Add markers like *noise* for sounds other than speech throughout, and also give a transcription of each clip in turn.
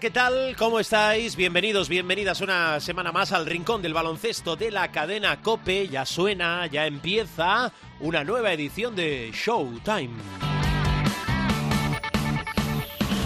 ¿Qué tal? ¿Cómo estáis? Bienvenidos, bienvenidas una semana más al rincón del baloncesto de la cadena Cope. Ya suena, ya empieza una nueva edición de Showtime.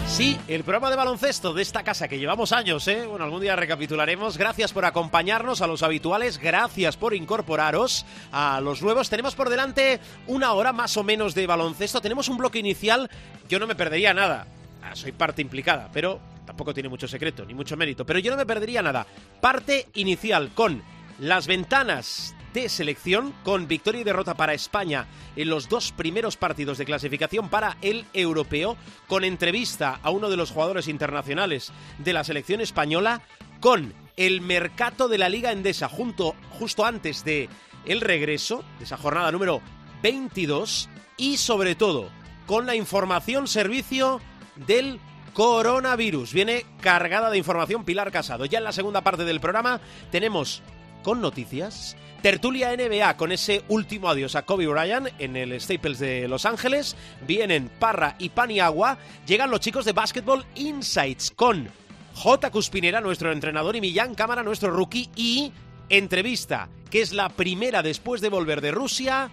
Sí, el programa de baloncesto de esta casa que llevamos años, ¿eh? Bueno, algún día recapitularemos. Gracias por acompañarnos a los habituales, gracias por incorporaros a los nuevos. Tenemos por delante una hora más o menos de baloncesto. Tenemos un bloque inicial, yo no me perdería nada. Ah, soy parte implicada, pero tampoco tiene mucho secreto, ni mucho mérito. Pero yo no me perdería nada. Parte inicial con las ventanas de selección, con victoria y derrota para España en los dos primeros partidos de clasificación para el europeo, con entrevista a uno de los jugadores internacionales de la selección española, con el mercado de la Liga Endesa junto, justo antes de el regreso, de esa jornada número 22, y sobre todo con la información servicio del coronavirus. Viene cargada de información Pilar Casado. Ya en la segunda parte del programa tenemos con noticias. Tertulia NBA con ese último adiós a Kobe Bryant en el Staples de Los Ángeles. Vienen Parra y Paniagua. Llegan los chicos de Basketball Insights con J. Cuspinera, nuestro entrenador, y Millán Cámara, nuestro rookie. Y entrevista, que es la primera después de volver de Rusia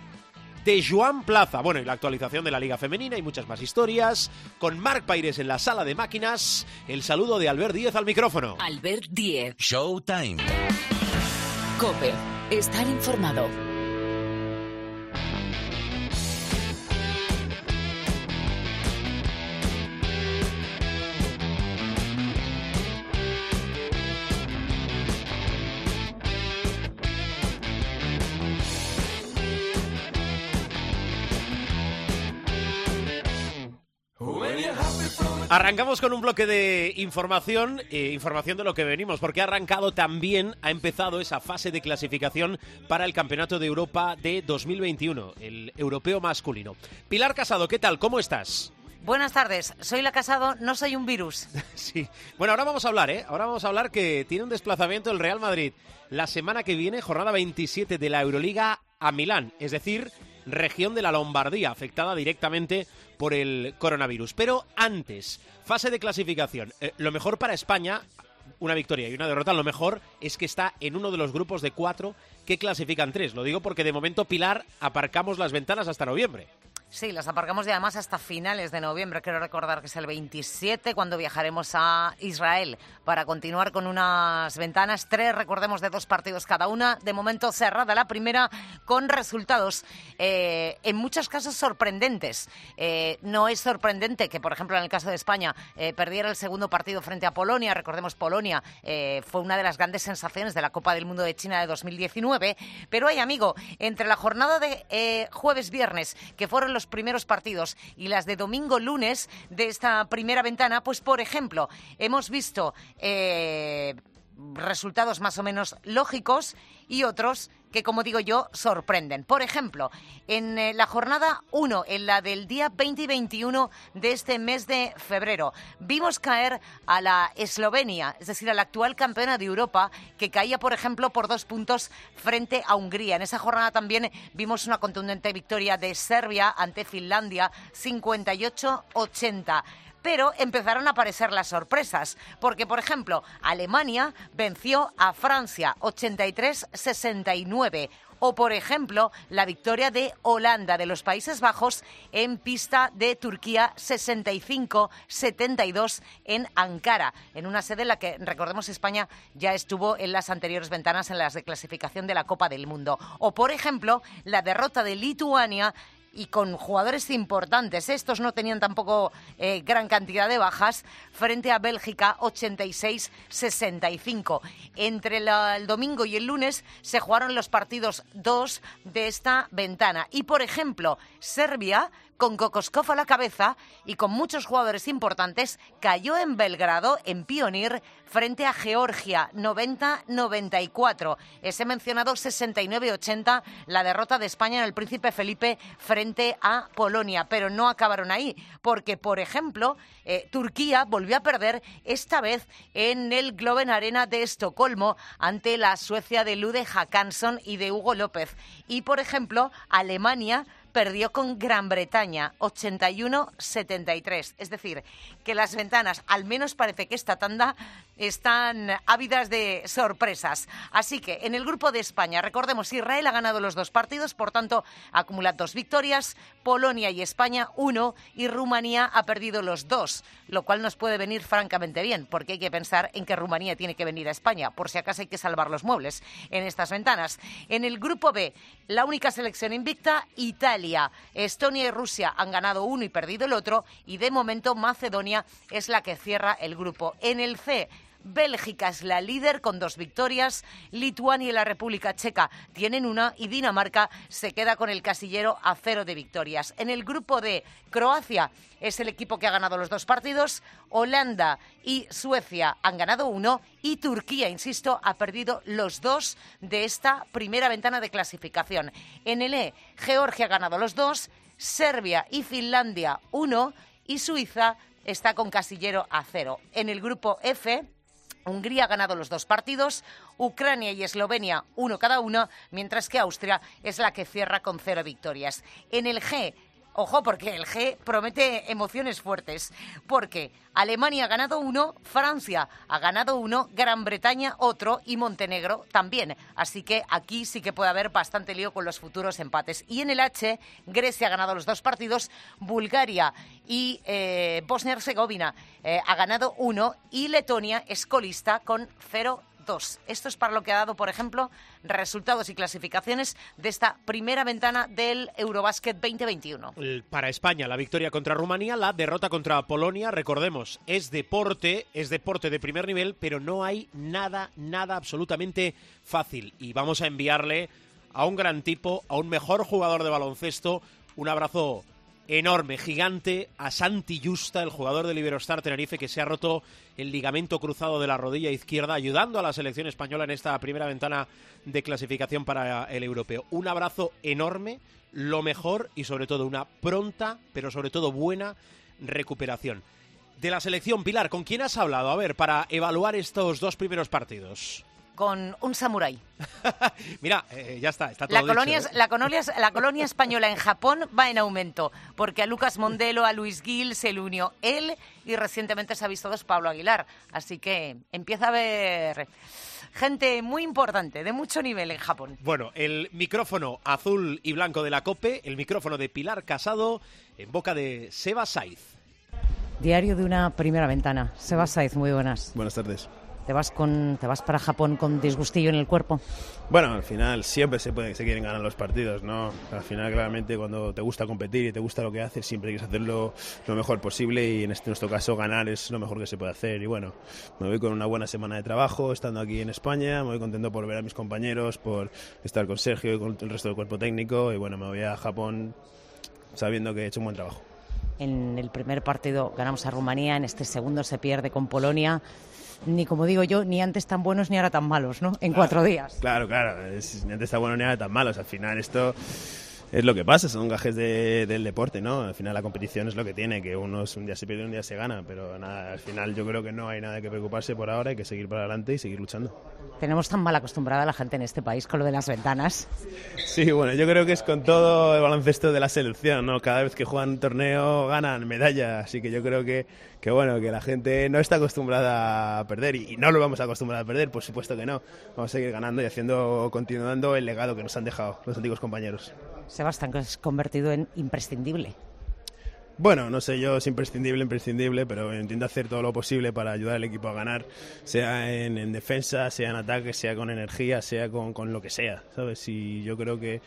de Joan Plaza. Bueno, y la actualización de la Liga Femenina y muchas más historias. Con Marc Paires en la sala de máquinas. El saludo de Albert Díez al micrófono. Albert Diez. Showtime. Cope. Estar informado. Arrancamos con un bloque de información, eh, información de lo que venimos, porque ha arrancado también, ha empezado esa fase de clasificación para el Campeonato de Europa de 2021, el europeo masculino. Pilar Casado, ¿qué tal? ¿Cómo estás? Buenas tardes, soy la Casado, no soy un virus. *laughs* Sí. Bueno, ahora vamos a hablar, ¿eh? Ahora vamos a hablar que tiene un desplazamiento el Real Madrid la semana que viene, jornada 27 de la Euroliga a Milán, es decir, región de la Lombardía, afectada directamente por el coronavirus. Pero antes, fase de clasificación. Eh, lo mejor para España, una victoria y una derrota, lo mejor es que está en uno de los grupos de cuatro que clasifican tres. Lo digo porque de momento, Pilar, aparcamos las ventanas hasta noviembre. Sí, las aparcamos y además hasta finales de noviembre. Quiero recordar que es el 27 cuando viajaremos a Israel para continuar con unas ventanas, tres, recordemos, de dos partidos cada una. De momento cerrada la primera con resultados eh, en muchos casos sorprendentes. Eh, no es sorprendente que, por ejemplo, en el caso de España eh, perdiera el segundo partido frente a Polonia. Recordemos, Polonia eh, fue una de las grandes sensaciones de la Copa del Mundo de China de 2019. Pero hay, amigo, entre la jornada de eh, jueves-viernes, que fueron los primeros partidos, y las de domingo-lunes de esta primera ventana, pues, por ejemplo, hemos visto eh, resultados más o menos lógicos y otros que, como digo yo, sorprenden. Por ejemplo, en eh, la jornada 1, en la del día 20 y 21 de este mes de febrero, vimos caer a la Eslovenia, es decir, a la actual campeona de Europa, que caía, por ejemplo, por dos puntos frente a Hungría. En esa jornada también vimos una contundente victoria de Serbia ante Finlandia, 58-80 pero empezaron a aparecer las sorpresas, porque por ejemplo, Alemania venció a Francia 83-69 o por ejemplo, la victoria de Holanda de los Países Bajos en pista de Turquía 65-72 en Ankara, en una sede en la que recordemos España ya estuvo en las anteriores ventanas en las de clasificación de la Copa del Mundo, o por ejemplo, la derrota de Lituania y con jugadores importantes. Estos no tenían tampoco eh, gran cantidad de bajas frente a Bélgica 86-65. Entre el domingo y el lunes se jugaron los partidos 2 de esta ventana. Y, por ejemplo, Serbia con Kokoskov a la cabeza y con muchos jugadores importantes, cayó en Belgrado, en Pionir, frente a Georgia, 90-94. Ese mencionado 69-80, la derrota de España en el Príncipe Felipe frente a Polonia. Pero no acabaron ahí, porque, por ejemplo, eh, Turquía volvió a perder esta vez en el Globen Arena de Estocolmo ante la Suecia de Lude Hakansson y de Hugo López. Y, por ejemplo, Alemania perdió con Gran Bretaña 81-73. Es decir, que las ventanas, al menos parece que esta tanda, están ávidas de sorpresas. Así que en el grupo de España, recordemos, Israel ha ganado los dos partidos, por tanto, acumula dos victorias, Polonia y España uno, y Rumanía ha perdido los dos, lo cual nos puede venir francamente bien, porque hay que pensar en que Rumanía tiene que venir a España, por si acaso hay que salvar los muebles en estas ventanas. En el grupo B, la única selección invicta, Italia. Estonia y Rusia han ganado uno y perdido el otro, y de momento Macedonia es la que cierra el grupo. En el C, Bélgica es la líder con dos victorias, Lituania y la República Checa tienen una y Dinamarca se queda con el casillero a cero de victorias. En el grupo de Croacia es el equipo que ha ganado los dos partidos, Holanda y Suecia han ganado uno y Turquía, insisto, ha perdido los dos de esta primera ventana de clasificación. En el E, Georgia ha ganado los dos, Serbia y Finlandia uno y Suiza está con casillero a cero. En el grupo F, Hungría ha ganado los dos partidos, Ucrania y Eslovenia uno cada uno, mientras que Austria es la que cierra con cero victorias. En el G, Ojo, porque el G promete emociones fuertes. Porque Alemania ha ganado uno, Francia ha ganado uno, Gran Bretaña otro y Montenegro también. Así que aquí sí que puede haber bastante lío con los futuros empates. Y en el H, Grecia ha ganado los dos partidos, Bulgaria y eh, Bosnia-Herzegovina eh, ha ganado uno y Letonia es colista con cero esto es para lo que ha dado, por ejemplo, resultados y clasificaciones de esta primera ventana del Eurobásquet 2021. Para España, la victoria contra Rumanía, la derrota contra Polonia, recordemos, es deporte, es deporte de primer nivel, pero no hay nada, nada absolutamente fácil. Y vamos a enviarle a un gran tipo, a un mejor jugador de baloncesto, un abrazo enorme, gigante, a Santi Justa, el jugador del Iberostar Tenerife, que se ha roto el ligamento cruzado de la rodilla izquierda, ayudando a la selección española en esta primera ventana de clasificación para el europeo. Un abrazo enorme, lo mejor y sobre todo una pronta, pero sobre todo buena recuperación. De la selección, Pilar, ¿con quién has hablado? A ver, para evaluar estos dos primeros partidos con un samurái. *laughs* Mira, eh, ya está, está todo la colonia, ¿eh? la, colonia, la colonia española en Japón va en aumento, porque a Lucas Mondelo, a Luis Gil se le unió él y recientemente se ha visto dos Pablo Aguilar. Así que empieza a haber gente muy importante, de mucho nivel en Japón. Bueno, el micrófono azul y blanco de la COPE, el micrófono de Pilar Casado, en boca de Seba Saiz. Diario de una primera ventana. Seba Saiz, muy buenas. Buenas tardes. ¿Te vas, con, ¿Te vas para Japón con disgustillo en el cuerpo? Bueno, al final siempre se, puede, se quieren ganar los partidos, ¿no? Al final, claramente, cuando te gusta competir y te gusta lo que haces, siempre quieres hacerlo lo mejor posible y en este nuestro caso ganar es lo mejor que se puede hacer. Y bueno, me voy con una buena semana de trabajo, estando aquí en España, me voy contento por ver a mis compañeros, por estar con Sergio y con el resto del cuerpo técnico y bueno, me voy a Japón sabiendo que he hecho un buen trabajo. En el primer partido ganamos a Rumanía, en este segundo se pierde con Polonia ni como digo yo, ni antes tan buenos ni ahora tan malos, ¿no? En cuatro días. Claro, claro, ni antes tan buenos ni ahora tan malos. Al final esto es lo que pasa, son gajes del deporte, ¿no? Al final la competición es lo que tiene, que unos un día se pierde, un día se gana, pero nada, al final yo creo que no hay nada que preocuparse por ahora, hay que seguir para adelante y seguir luchando. Tenemos tan mal acostumbrada a la gente en este país con lo de las ventanas. Sí, bueno, yo creo que es con todo el baloncesto de la selección, ¿no? Cada vez que juegan un torneo ganan medalla, así que yo creo que, que bueno, que la gente no está acostumbrada a perder y, y no lo vamos a acostumbrar a perder, por supuesto que no. Vamos a seguir ganando y haciendo, continuando el legado que nos han dejado los antiguos compañeros. Sebastián, que es convertido en imprescindible. Bueno, no sé yo es imprescindible, imprescindible, pero intento hacer todo lo posible para ayudar al equipo a ganar, sea en, defensa, sea en ataque, sea con energía, sea con, con, lo que sea, ¿sabes? Y yo creo que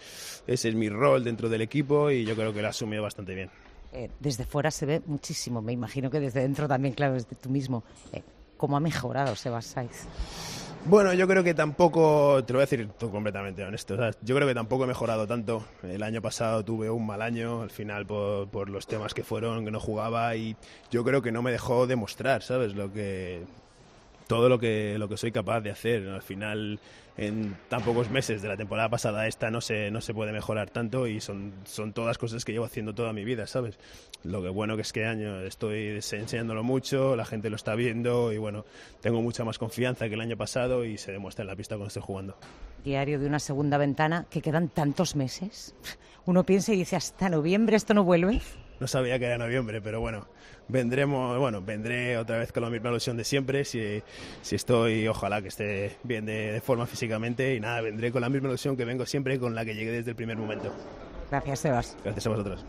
ese es mi rol dentro del equipo y yo creo que lo he asumido bastante bien. Eh, desde fuera se ve muchísimo, me imagino que desde dentro también, claro, desde tú mismo. Eh, ¿Cómo ha mejorado Sebas? Bueno, yo creo que tampoco, te lo voy a decir tú completamente honesto, yo creo que tampoco he mejorado tanto. El año pasado tuve un mal año, al final por, por, los temas que fueron, que no jugaba y yo creo que no me dejó demostrar, ¿sabes? Lo que todo lo que, lo que soy capaz de hacer. Al final, en tan pocos meses de la temporada pasada esta no se, no se puede mejorar tanto y son, son todas cosas que llevo haciendo toda mi vida, ¿sabes? Lo que bueno que es que año estoy enseñándolo mucho, la gente lo está viendo y bueno, tengo mucha más confianza que el año pasado y se demuestra en la pista cuando estoy jugando. Diario de una segunda ventana, que quedan tantos meses. Uno piensa y dice, hasta noviembre esto no vuelve. No sabía que era noviembre, pero bueno, vendremos, bueno, vendré otra vez con la misma ilusión de siempre, si, si estoy, ojalá que esté bien de, de, forma físicamente y nada, vendré con la misma ilusión que vengo siempre, con la que llegué desde el primer momento. Gracias, Sebas. Gracias a vosotros.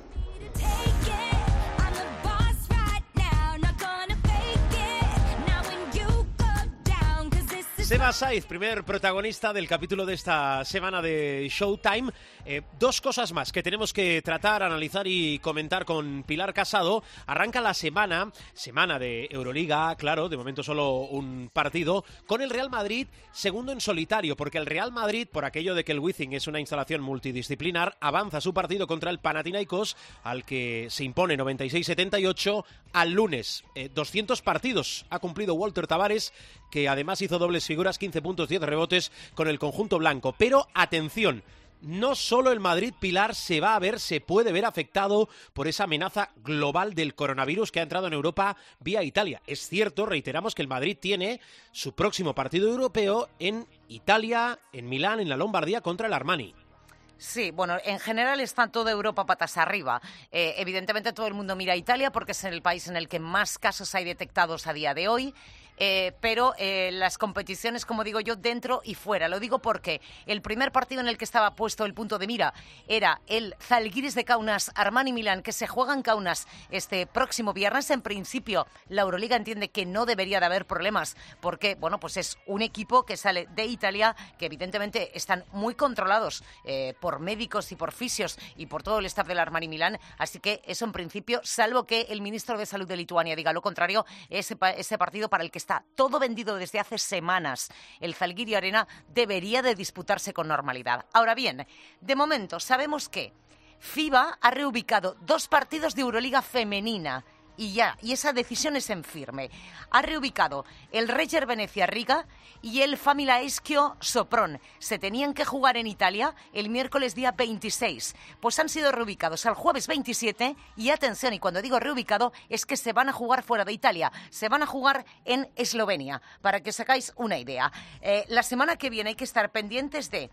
Seba Saiz, primer protagonista del capítulo de esta semana de Showtime. Eh, dos cosas más que tenemos que tratar, analizar y comentar con Pilar Casado. Arranca la semana, semana de Euroliga, claro, de momento solo un partido, con el Real Madrid segundo en solitario, porque el Real Madrid, por aquello de que el Wizzing es una instalación multidisciplinar, avanza su partido contra el Panathinaikos, al que se impone 96-78 al lunes. 200 eh, partidos ha cumplido Walter Tavares, que además hizo dobles figuras, 15 puntos, 10 rebotes con el conjunto blanco. Pero atención, no solo el Madrid Pilar se va a ver, se puede ver afectado por esa amenaza global del coronavirus que ha entrado en Europa vía Italia. Es cierto, reiteramos que el Madrid tiene su próximo partido europeo en Italia, en Milán, en la Lombardía contra el Armani. Sí, bueno, en general está toda Europa patas arriba. Eh, evidentemente todo el mundo mira a Italia porque es el país en el que más casos hay detectados a día de hoy. Eh, pero eh, las competiciones, como digo yo, dentro y fuera. Lo digo porque el primer partido en el que estaba puesto el punto de mira era el Zalgiris de Kaunas, Armani Milán, que se juega en Kaunas este próximo viernes. En principio, la Euroliga entiende que no debería de haber problemas porque, bueno, pues es un equipo que sale de Italia, que evidentemente están muy controlados eh, por médicos y por fisios y por todo el staff del Armani Milán. Así que eso en principio, salvo que el ministro de Salud de Lituania diga lo contrario, ese, ese partido para el que está todo vendido desde hace semanas. El Zalgiris Arena debería de disputarse con normalidad. Ahora bien, de momento sabemos que FIBA ha reubicado dos partidos de Euroliga femenina y ya, y esa decisión es en firme. Ha reubicado el Reger Venecia Riga y el Famila Eschio Sopron. Se tenían que jugar en Italia el miércoles día 26. Pues han sido reubicados al jueves 27 y atención, y cuando digo reubicado es que se van a jugar fuera de Italia. Se van a jugar en Eslovenia, para que sacáis una idea. Eh, la semana que viene hay que estar pendientes de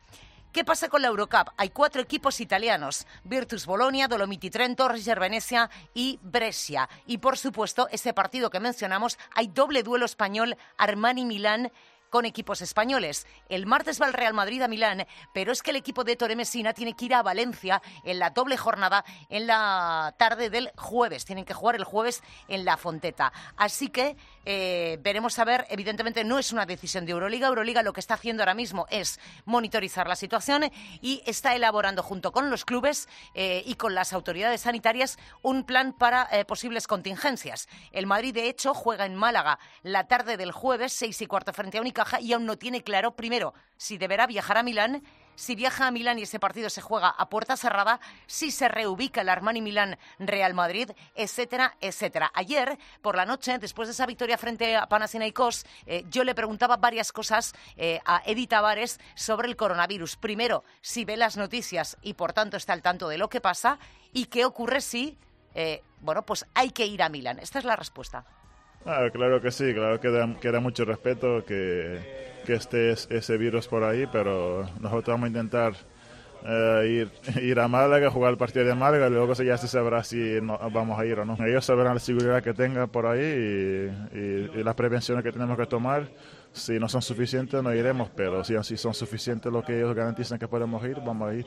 ¿Qué pasa con la Eurocup? Hay cuatro equipos italianos: Virtus Bolonia, Dolomiti Trento, Reger Venecia y Brescia. Y por supuesto, ese partido que mencionamos, hay doble duelo español Armani Milán con equipos españoles. El martes va el Real Madrid a Milán, pero es que el equipo de Torre Messina tiene que ir a Valencia en la doble jornada en la tarde del jueves. Tienen que jugar el jueves en la Fonteta. Así que eh, veremos a ver, evidentemente no es una decisión de Euroliga. Euroliga lo que está haciendo ahora mismo es monitorizar la situación y está elaborando junto con los clubes eh, y con las autoridades sanitarias un plan para eh, posibles contingencias. El Madrid, de hecho, juega en Málaga la tarde del jueves, seis y cuarto frente a y aún no tiene claro, primero, si deberá viajar a Milán, si viaja a Milán y ese partido se juega a puerta cerrada, si se reubica el Armani Milán Real Madrid, etcétera, etcétera. Ayer, por la noche, después de esa victoria frente a Panathinaikos, eh, yo le preguntaba varias cosas eh, a Edith Tavares sobre el coronavirus. Primero, si ve las noticias y por tanto está al tanto de lo que pasa, y qué ocurre si, eh, bueno, pues hay que ir a Milán. Esta es la respuesta. Ah, claro que sí, claro que da, mucho respeto que, que esté ese virus por ahí, pero nosotros vamos a intentar eh, ir, *laughs* ir a Málaga, jugar el partido de Málaga y luego ya se sabrá si vamos a ir o no. Ellos sabrán la seguridad que tenga por ahí y, las prevenciones que tenemos que tomar. Si no son suficientes, no iremos, pero si, si son suficientes lo que ellos garantizan que podemos ir, vamos a ir.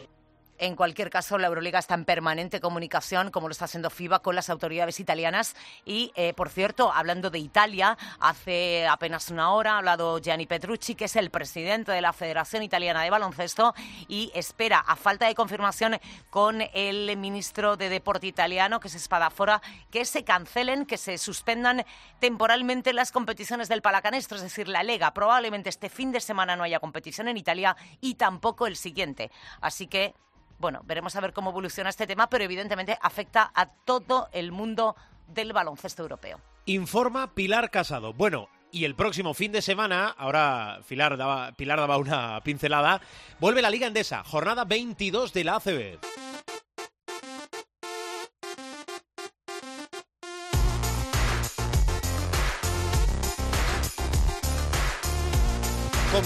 En cualquier caso, la Euroliga está en permanente comunicación, como lo está haciendo FIBA, con las autoridades italianas. Y, eh, por cierto, hablando de Italia, hace apenas una hora ha hablado Gianni Petrucci, que es el presidente de la Federación Italiana de Baloncesto, y espera, a falta de confirmación con el ministro de Deporte italiano, que es Spadafora, que se cancelen, que se suspendan temporalmente las competiciones del Palacanestro, es decir, la Lega. Probablemente este fin de semana no haya competición en Italia y tampoco el siguiente. Así que bueno, veremos a ver cómo evoluciona este tema, pero evidentemente afecta a todo el mundo del baloncesto europeo. Informa Pilar Casado. Bueno, y el próximo fin de semana, ahora Pilar daba, una pincelada, vuelve la Liga Endesa, jornada 22 de la ACB.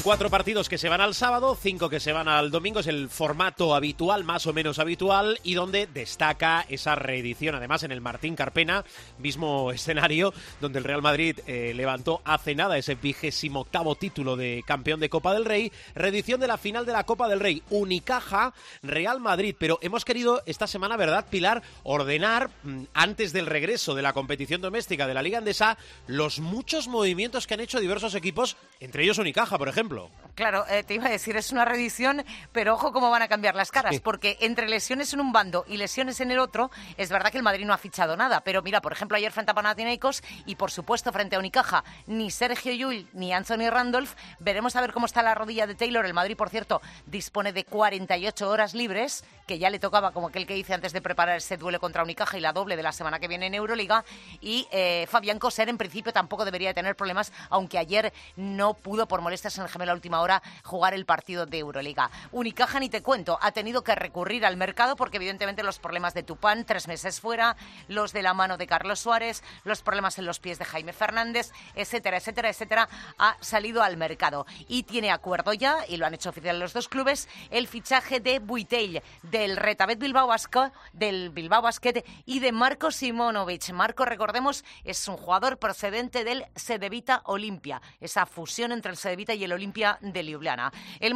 Cuatro partidos que se van al sábado, cinco que se van al domingo, es el formato habitual, más o menos habitual, y donde destaca esa reedición, además en el Martín Carpena, mismo *laughs* escenario, donde el Real Madrid eh, levantó hace nada ese vigésimo octavo título de campeón de Copa del Rey, reedición de la final de la Copa del Rey, Unicaja, Real Madrid, pero hemos querido esta semana, ¿verdad, Pilar?, ordenar, mm, antes del regreso de la competición doméstica de la Liga Andesa, los muchos movimientos que han hecho diversos equipos, entre ellos Unicaja, por ejemplo ejemplo. Claro, eh, te iba a decir, es una reedición, pero ojo cómo van a cambiar las caras, porque entre lesiones en un bando y lesiones en el otro, es verdad que el Madrid no ha fichado nada, pero mira, por ejemplo, ayer frente a Panathinaikos y por supuesto frente a Unicaja, ni Sergio Llull ni Anthony Randolph, veremos a ver cómo está la rodilla de Taylor. El Madrid, por cierto, dispone de 48 horas libres, que ya le tocaba como aquel que hice antes de preparar ese duelo contra Unicaja y la doble de la semana que viene en Euroliga, y eh, Fabián Coser en principio tampoco debería tener problemas, aunque ayer no pudo por molestias en el a última hora jugar el partido de Euroliga. Unicaja, ni te cuento, ha tenido que recurrir al mercado porque evidentemente los problemas de Tupán, tres meses fuera, los de la mano de Carlos Suárez, los problemas en los pies de Jaime Fernández, etcétera, etcétera, etcétera, ha salido al mercado. Y tiene acuerdo ya, y lo han hecho oficial los dos clubes, el fichaje de Buitell, del Retabet Bilbao Basket, del Bilbao Basket y de Marco Simonovic. Marco, recordemos, es un jugador procedente del Sedevita Olimpia, esa fusión entre el Sedevita y el Olimpia de Ljubljana. El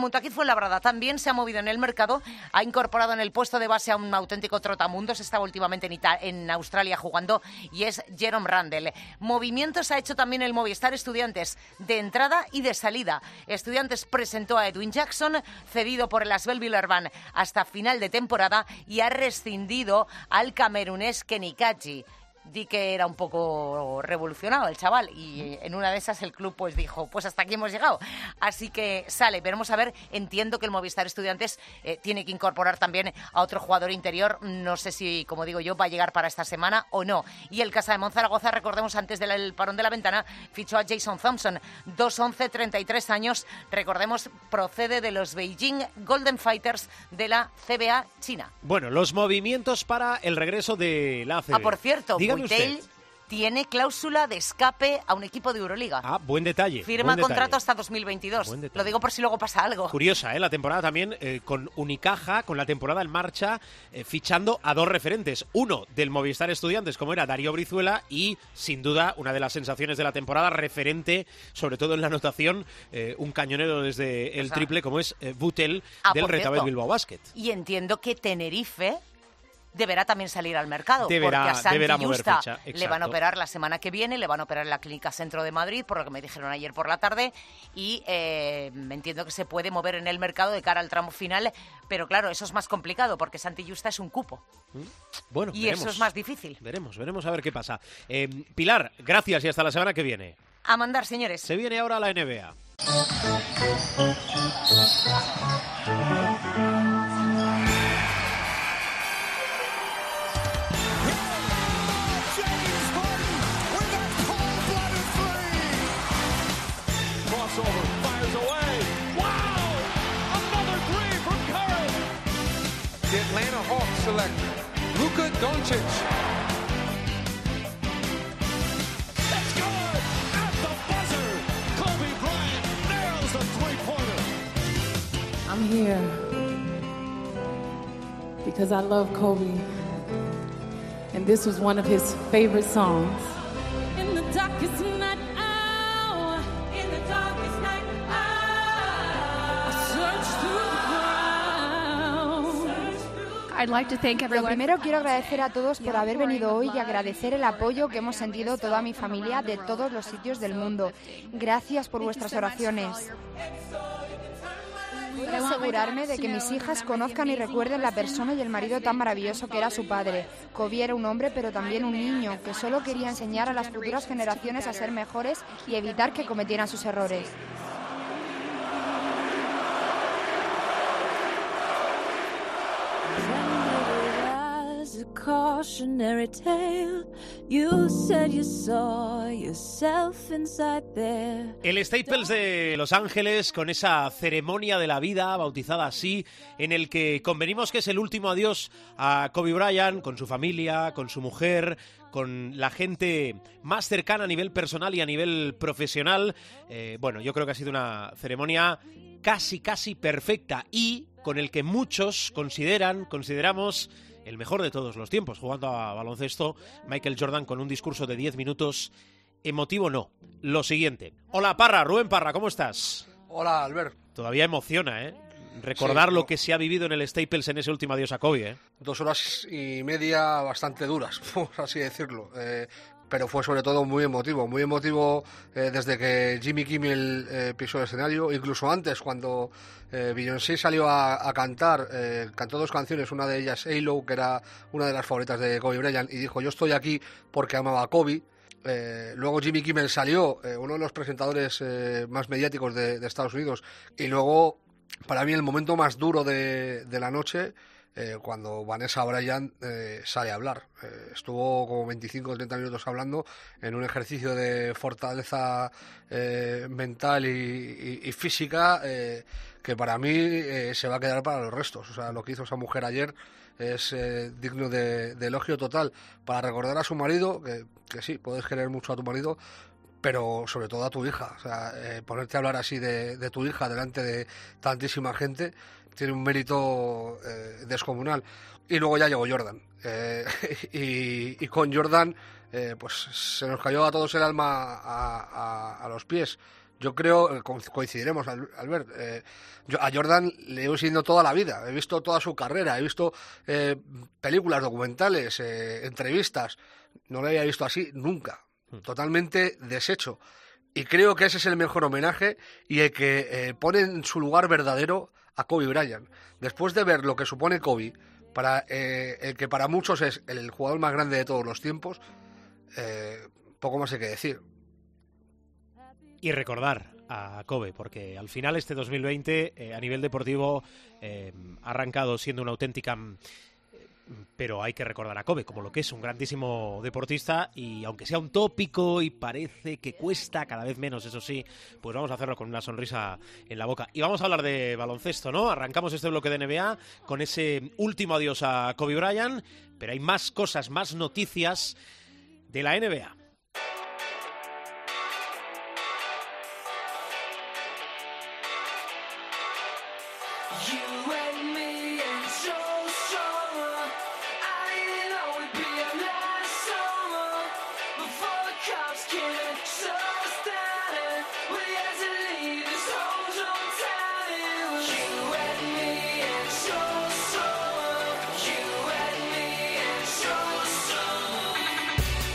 también se ha movido en el mercado, ha incorporado en el puesto de base a un auténtico trotamundos, estaba últimamente en, en Australia jugando y es Jerome Randall. Movimientos ha hecho también el Movistar Estudiantes de entrada y de salida. Estudiantes presentó a Edwin Jackson, cedido por el Asbel Villarban hasta final de temporada y ha rescindido al camerunés Kenikachi di que era un poco revolucionado el chaval y en una de esas el club pues dijo, pues hasta aquí hemos llegado. Así que sale, veremos a ver, entiendo que el Movistar Estudiantes eh, tiene que incorporar también a otro jugador interior, no sé si, como digo yo, va a llegar para esta semana o no. Y el Casa de Monzaragoza, recordemos antes del parón de la ventana, fichó a Jason Thompson, 2'11, 33 años, recordemos, procede de los Beijing Golden Fighters de la CBA China. Bueno, los movimientos para el regreso de la CBA. Ah, por cierto, tiene cláusula de escape a un equipo de Euroliga. Ah, buen detalle. Firma contrato hasta 2022. Lo digo por si luego pasa algo. Curiosa, ¿eh? La temporada también eh, con Unicaja, con la temporada en marcha, eh, fichando a dos referentes. Uno del Movistar Estudiantes, como era Darío Brizuela, y sin duda una de las sensaciones de la temporada, referente, sobre todo en la anotación, eh, un cañonero desde el triple, como es Butel Ah, del cierto. Bilbao Basket. Y entiendo que Tenerife deberá también salir al mercado. Deberá- porque a Santi deberá mover Justa le van a operar la semana que viene, le van a operar en la Clínica Centro de Madrid, por lo que me dijeron ayer por la tarde, y eh, entiendo que se puede mover en el mercado de cara al tramo final, pero claro, eso es más complicado porque Santi Justa es un cupo. Bueno, Y veremos. eso es más difícil. Veremos, veremos a ver qué pasa. Eh, Pilar, gracias y hasta la semana que viene. A mandar, señores. Se viene ahora la NBA. Nails the three-pointer. I'm here because I love Kobe. And this was one of his favorite songs. Lo primero quiero agradecer a todos por haber venido hoy y agradecer el apoyo que hemos sentido toda mi familia de todos los sitios del mundo. Gracias por vuestras oraciones. Voy a asegurarme de que mis hijas conozcan y recuerden la persona y el marido tan maravilloso que era su padre. Kobe era un hombre, pero también un niño, que solo quería enseñar a las futuras generaciones a ser mejores y evitar que cometieran sus errores. A cautionary tale, you said you saw yourself inside there. El Staples de Los Ángeles con esa ceremonia de la vida bautizada así, en el que convenimos que es el último adiós a Kobe Bryant con su familia, con su mujer, con la gente más cercana a nivel personal y a nivel profesional. Eh, bueno, yo creo que ha sido una ceremonia casi, casi perfecta y con el que muchos consideran, consideramos el mejor de todos los tiempos, jugando a baloncesto, Michael Jordan con un discurso de 10 minutos. Emotivo no. Lo siguiente. Hola Parra, Rubén Parra, ¿cómo estás? Hola, Albert. Todavía emociona, ¿eh? Recordar Sí, lo no. que se ha vivido en el Staples en ese último adiós a Kobe, ¿eh? Dos horas y media bastante duras, *laughs* por así decirlo. Eh, pero fue sobre todo muy emotivo, muy emotivo eh, desde que Jimmy Kimmel eh, pisó el escenario, incluso antes cuando eh, Beyoncé salió a, cantar, eh, cantó dos canciones, una de ellas Halo, que era una de las favoritas de Kobe Bryant, y dijo yo estoy aquí porque amaba a Kobe. Eh, luego Jimmy Kimmel salió, uno de los presentadores más mediáticos de, Estados Unidos, y luego para mí el momento más duro de la noche eh, cuando Vanessa Bryan eh, sale a hablar. Eh, estuvo como 25 o 30 minutos hablando en un ejercicio de fortaleza eh, mental y, física que para mí se va a quedar para los restos. O sea, lo que hizo esa mujer ayer es digno de, elogio total para recordar a su marido, que, sí, puedes querer mucho a tu marido, pero sobre todo a tu hija. O sea, ponerte a hablar así de tu hija delante de tantísima gente tiene un mérito eh, descomunal. Y luego ya llegó Jordan. Eh, *laughs* y, y con Jordan, eh, pues se nos cayó a todos el alma a, a- a los pies. Yo creo, eh, co- coincidiremos, Al- Albert. eh, yo a Jordan le he siguiendo toda la vida. He visto toda su carrera, he visto eh, películas, documentales, eh, entrevistas. No lo había visto así nunca. Totalmente deshecho. Y creo que ese es el mejor homenaje y el que eh, pone en su lugar verdadero a Kobe Bryant. Después de ver lo que supone Kobe, para eh, el que para muchos es el jugador más grande de todos los tiempos, eh, poco más hay que decir. Y recordar a Kobe, porque al final este 2020 eh, a nivel deportivo eh, ha arrancado siendo una auténtica... Pero hay que recordar a Kobe como lo que es un grandísimo deportista y aunque sea un tópico y parece que cuesta cada vez menos, eso sí, pues vamos a hacerlo con una sonrisa en la boca. Y vamos a hablar de baloncesto, ¿no? Arrancamos este bloque de NBA con ese último adiós a Kobe Bryant, pero hay más cosas, más noticias de la NBA.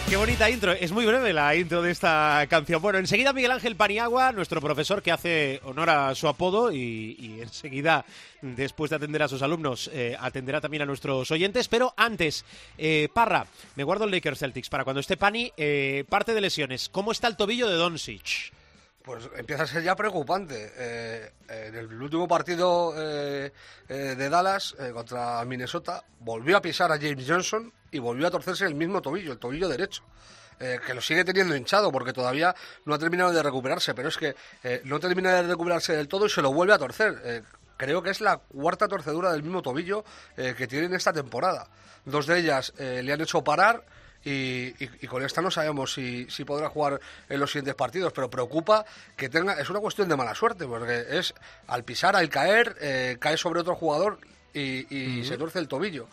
Qué bonita intro, es muy breve la intro de esta canción. Bueno, enseguida Miguel Ángel Paniagua, nuestro profesor que hace honor a su apodo y, enseguida, después de atender a sus alumnos, eh, atenderá también a nuestros oyentes. Pero antes, eh, Parra, me guardo el Lakers Celtics para cuando esté Pani, eh, parte de lesiones. ¿Cómo está el tobillo de Doncic? Pues empieza a ser ya preocupante. Eh, en el último partido eh, eh, de Dallas eh, contra Minnesota volvió a pisar a James Johnson y volvió a torcerse el mismo tobillo, el tobillo derecho. Eh, que lo sigue teniendo hinchado porque todavía no ha terminado de recuperarse, pero es que eh, no termina de recuperarse del todo y se lo vuelve a torcer. Eh, creo que es la cuarta torcedura del mismo tobillo eh, que tiene en esta temporada. Dos de ellas eh, le han hecho parar y, y- y con esta no sabemos si, si podrá jugar en los siguientes partidos, pero preocupa que tenga, es una cuestión de mala suerte, porque es al pisar, al caer, eh, cae sobre otro jugador y, y se tuerce el tobillo.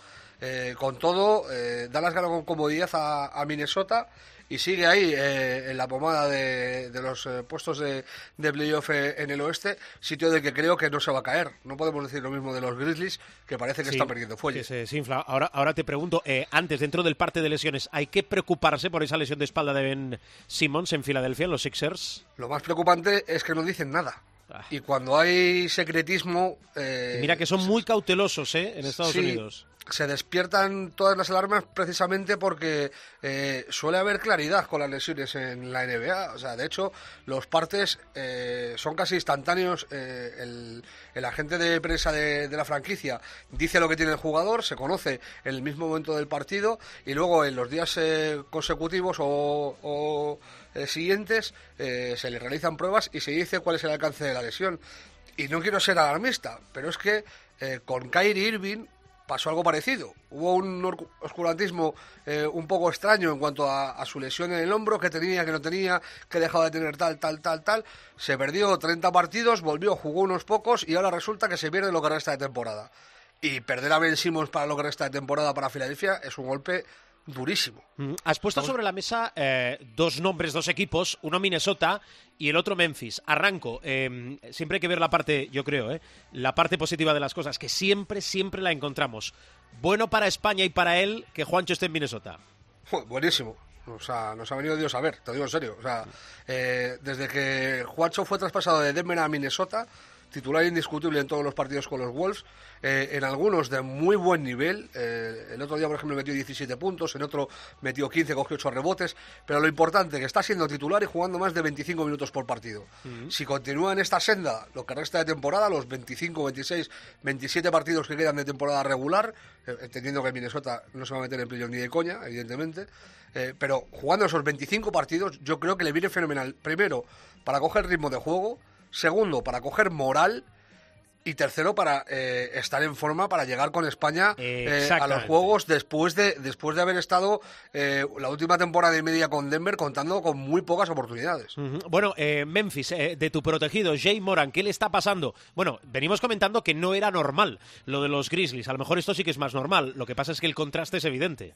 Eh, con todo, eh, Dallas ganó con comodidad a, a Minnesota y sigue ahí eh, en la pomada de, de los eh, puestos de, de playoff eh, en el oeste, sitio de que creo que no se va a caer. No podemos decir lo mismo de los Grizzlies, que parece que Sí, están perdiendo fuelle. Se desinfla. Ahora, ahora te pregunto, eh, antes, dentro del parte de lesiones, ¿hay que preocuparse por esa lesión de espalda de Ben Simmons en Filadelfia, en los Sixers? Lo más preocupante es que no dicen nada. Y cuando hay secretismo... Mira que son muy cautelosos ¿eh? en Estados sí, Unidos. Se despiertan todas las alarmas precisamente porque eh, suele haber claridad con las lesiones en la NBA. O sea, de hecho, los partes eh, son casi instantáneos. Eh, el, agente de prensa de, la franquicia dice lo que tiene el jugador, se conoce en el mismo momento del partido y luego en los días eh, consecutivos o, o, siguientes se le realizan pruebas y se dice cuál es el alcance de la lesión. Y no quiero ser alarmista, pero es que con Kyrie Irving pasó algo parecido. Hubo un oscurantismo eh, un poco extraño en cuanto a, a su lesión en el hombro, que tenía, que no tenía, que dejaba de tener tal, tal, tal, tal. Se perdió 30 partidos, volvió, jugó unos pocos y ahora resulta que se pierde lo que resta de temporada. Y perder a Ben Simmons para lo que resta de temporada para Filadelfia es un golpe durísimo. Mm, Has puesto sobre la mesa eh, dos nombres, dos equipos, uno Minnesota y el otro Memphis. Arranco. eh, siempre hay que ver la parte, yo creo, eh, la parte positiva de las cosas, que siempre, siempre la encontramos. Bueno para España y para él que Juancho esté en Minnesota. Buenísimo. O sea, nos ha venido Dios a ver, te lo digo en serio. O sea, eh, desde que Juancho fue traspasado de Denver a Minnesota, titular indiscutible en todos los partidos con los Wolves, eh, en algunos de muy buen nivel. eh, el otro día, por ejemplo, metió 17 puntos, en otro metió 15, cogió 8 rebotes. Pero lo importante, que está siendo titular y jugando más de 25 minutos por partido. Si continúa en esta senda lo que resta de temporada, los 25, 26, 27 partidos que quedan de temporada regular, eh, entendiendo que Minnesota no se va a meter en playoff ni de coña, evidentemente, pero jugando esos 25 partidos, yo creo que le viene fenomenal. Primero, para coger ritmo de juego. Segundo, para coger moral. Y tercero, para eh, estar en forma para llegar con España eh, a los. Juegos después de, después de haber estado eh, la última temporada y media con Denver contando con muy pocas oportunidades. Bueno, eh, Memphis, eh, de tu protegido, Jay Moran, ¿qué le está pasando? Bueno, venimos comentando que no era normal lo de los Grizzlies. A lo mejor esto sí que es más normal. Lo que pasa es que el contraste es evidente.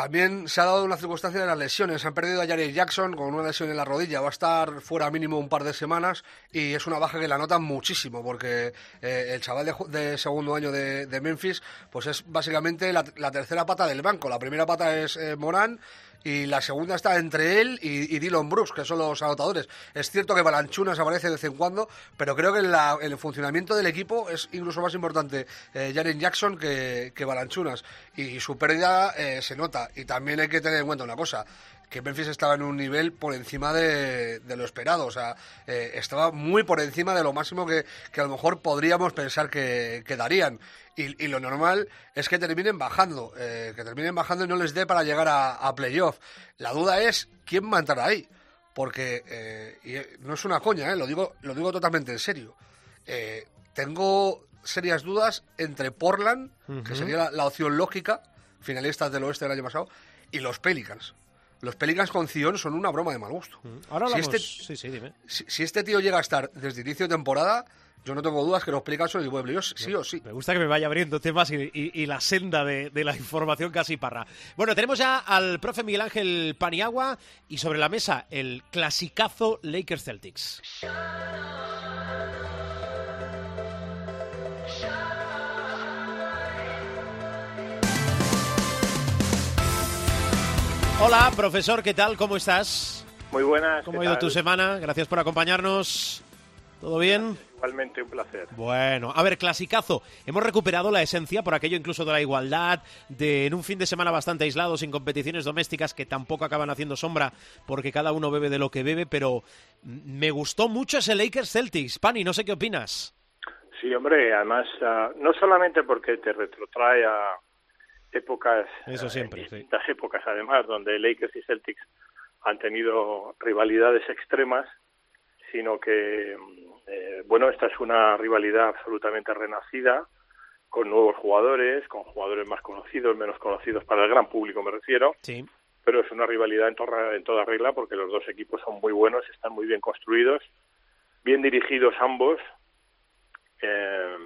También se ha dado una circunstancia de las lesiones. Han perdido a Jared Jackson con una lesión en la rodilla. Va a estar fuera mínimo un par de semanas y es una baja que la notan muchísimo porque eh, el chaval de, de segundo año de, Memphis pues es básicamente la, la tercera pata del banco. La primera pata es eh, Morán y la segunda está entre él y, Dylan Brooks, que son los anotadores. Es cierto que Balanchunas aparece de vez en cuando, pero creo que la- el funcionamiento del equipo es incluso más importante eh, Jaren Jackson que, que Balanchunas. Y, su pérdida eh, se nota. Y también hay que tener en cuenta una cosa que Memphis estaba en un nivel por encima de, de lo esperado, o sea, eh, estaba muy por encima de lo máximo que, que a lo mejor podríamos pensar que, que darían. Y, y lo normal es que terminen bajando, eh, que terminen bajando y no les dé para llegar a, a playoff. La duda es quién va a entrar ahí, porque eh, y, no es una coña, lo digo, lo digo totalmente en serio. Tengo serias dudas entre Portland, que sería la, la opción lógica, finalistas del oeste del año pasado, y los Pelicans. Los Pelicans con Zion son una broma de mal gusto. Ahora Si hablamos... este- Sí, sí, dime. Si, si este tío llega a estar desde inicio de temporada, yo no tengo dudas que los Pelicans son el de playoffs, sí o sí. Me gusta que me vaya abriendo temas y, y- y la senda de, de la información casi parra. Bueno, tenemos ya al profe Miguel Ángel Paniagua y sobre la mesa el clasicazo Lakers Celtics. Hola, profesor, ¿qué tal? ¿Cómo estás? Muy buenas. ¿Cómo ha ¿qué ido tal? tu semana? Gracias por acompañarnos. ¿Todo bien? Igualmente un placer. Bueno, a ver, clasicazo. Hemos recuperado la esencia, por aquello incluso de la igualdad, de en un fin de semana bastante aislado, sin competiciones domésticas que tampoco acaban haciendo sombra, porque cada uno bebe de lo que bebe, pero me gustó mucho ese Lakers Celtics. Pani, no sé qué opinas. Sí, hombre, además, ah, no solamente porque te retrotrae a épocas, Eso siempre, en sí. distintas épocas además, donde Lakers y Celtics han tenido rivalidades extremas, sino que, mm, eh, bueno, esta es una rivalidad absolutamente renacida, con nuevos jugadores, con jugadores más conocidos, menos conocidos para el gran público, me refiero. Sí. pero es una rivalidad en, toda- en toda regla porque los dos equipos son muy buenos, están muy bien construidos, bien dirigidos ambos eh,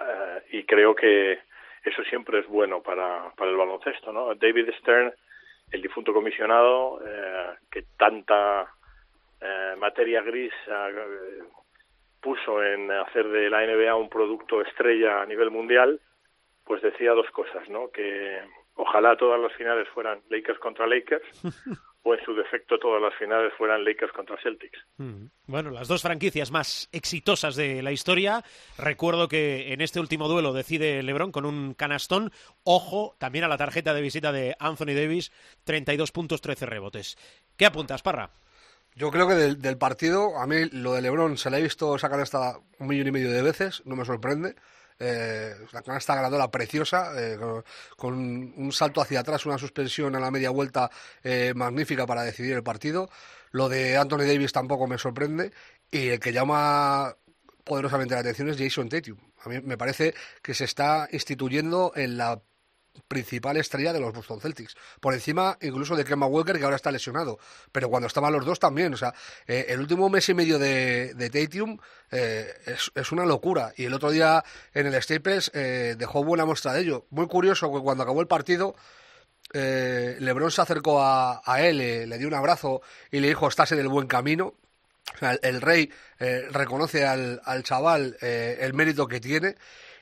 eh, y creo que eso siempre es bueno para, para el baloncesto, ¿no? David Stern, el difunto comisionado, eh, que tanta eh, materia gris eh, puso en hacer de la NBA un producto estrella a nivel mundial, pues decía dos cosas, ¿no? Que ojalá todas las finales fueran Lakers contra Lakers *laughs* o en su defecto todas las finales fueran Lakers contra Celtics. Mm. Bueno, las dos franquicias más exitosas de la historia. Recuerdo que en este último duelo decide LeBron con un canastón. Ojo también a la tarjeta de visita de Anthony Davis, 32 puntos, 13 rebotes. ¿Qué apuntas, Parra? Yo creo que del, del partido, a mí lo de Lebron se le ha visto sacar hasta un millón y medio de veces, no me sorprende. Eh, la canasta ganadora preciosa, eh, con, con un salto hacia atrás, una suspensión a la media vuelta eh, magnífica para decidir el partido. Lo de Anthony Davis tampoco me sorprende. Y el que llama poderosamente la atención es Jason Tatum. A mí me parece que se está instituyendo en la principal estrella de los Boston Celtics. Por encima incluso de Kemba Walker, que ahora está lesionado. Pero cuando estaban los dos también. O sea, eh, el último mes y medio de, de Tatum eh, es, una locura. Y el otro día en el Staples eh, dejó buena muestra de ello. Muy curioso que cuando acabó el partido... Lebron se acercó a, él, le dio un abrazo y le dijo estás en el buen camino. El, rey reconoce al, al chaval el mérito que tiene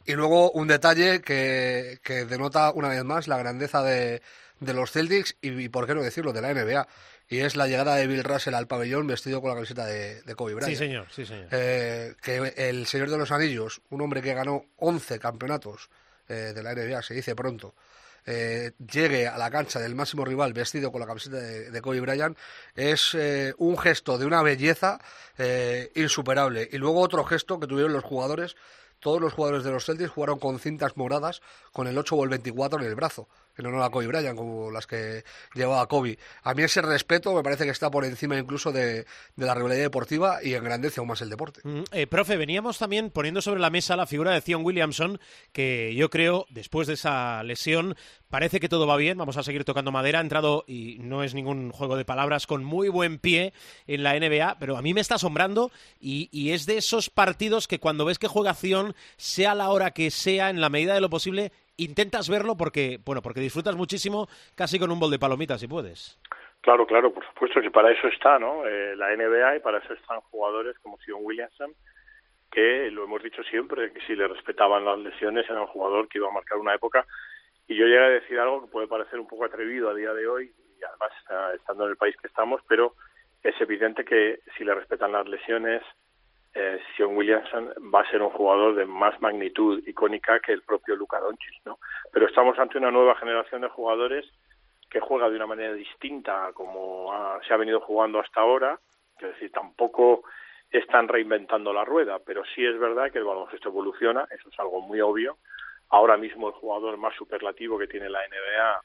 y luego un detalle que, que denota una vez más la grandeza de, de los Celtics y, y, por qué no decirlo, de la NBA. Y es la llegada de Bill Russell al pabellón vestido con la camiseta de, de Kobe Bryant. Sí, señor, sí, señor. Eh, que el señor de los anillos, un hombre que ganó 11 campeonatos eh, de la NBA, se dice pronto, eh, llegue a la cancha del máximo rival vestido con la camiseta de, de Kobe Bryant es eh, un gesto de una belleza eh, insuperable. Y luego otro gesto que tuvieron los jugadores todos los jugadores de los Celtics jugaron con cintas moradas con el 8 o el 24 en el brazo, en honor a Kobe Bryant, como las que llevaba Kobe. A mí ese respeto me parece que está por encima incluso de, de la rivalidad deportiva y engrandece aún más el deporte. Mm, eh, profe, veníamos también poniendo sobre la mesa la figura de Zion Williamson, que yo creo, después de esa lesión, parece que todo va bien, vamos a seguir tocando madera, ha entrado, y no es ningún juego de palabras, con muy buen pie en la NBA, pero a mí me está asombrando y, y es de esos partidos que cuando ves que juega Zion, sea la hora que sea, en la medida de lo posible, intentas verlo porque, bueno, porque disfrutas muchísimo casi con un bol de palomitas, si puedes. Claro, claro, por supuesto que para eso está, ¿no? Eh, la NBA y para eso están jugadores como Zion Williamson, que lo hemos dicho siempre, que si le respetaban las lesiones era un jugador que iba a marcar una época. Y yo llegué a decir algo que puede parecer un poco atrevido a día de hoy, y además estando en el país que estamos, pero es evidente que si le respetan las lesiones, eh, Sion Williamson va a ser un jugador de más magnitud icónica que el propio Luka Doncic, ¿no? Pero estamos ante una nueva generación de jugadores que juega de una manera distinta a como se ha venido jugando hasta ahora, es decir, tampoco están reinventando la rueda, pero sí es verdad que el baloncesto evoluciona, eso es algo muy obvio. Ahora mismo el jugador más superlativo que tiene la NBA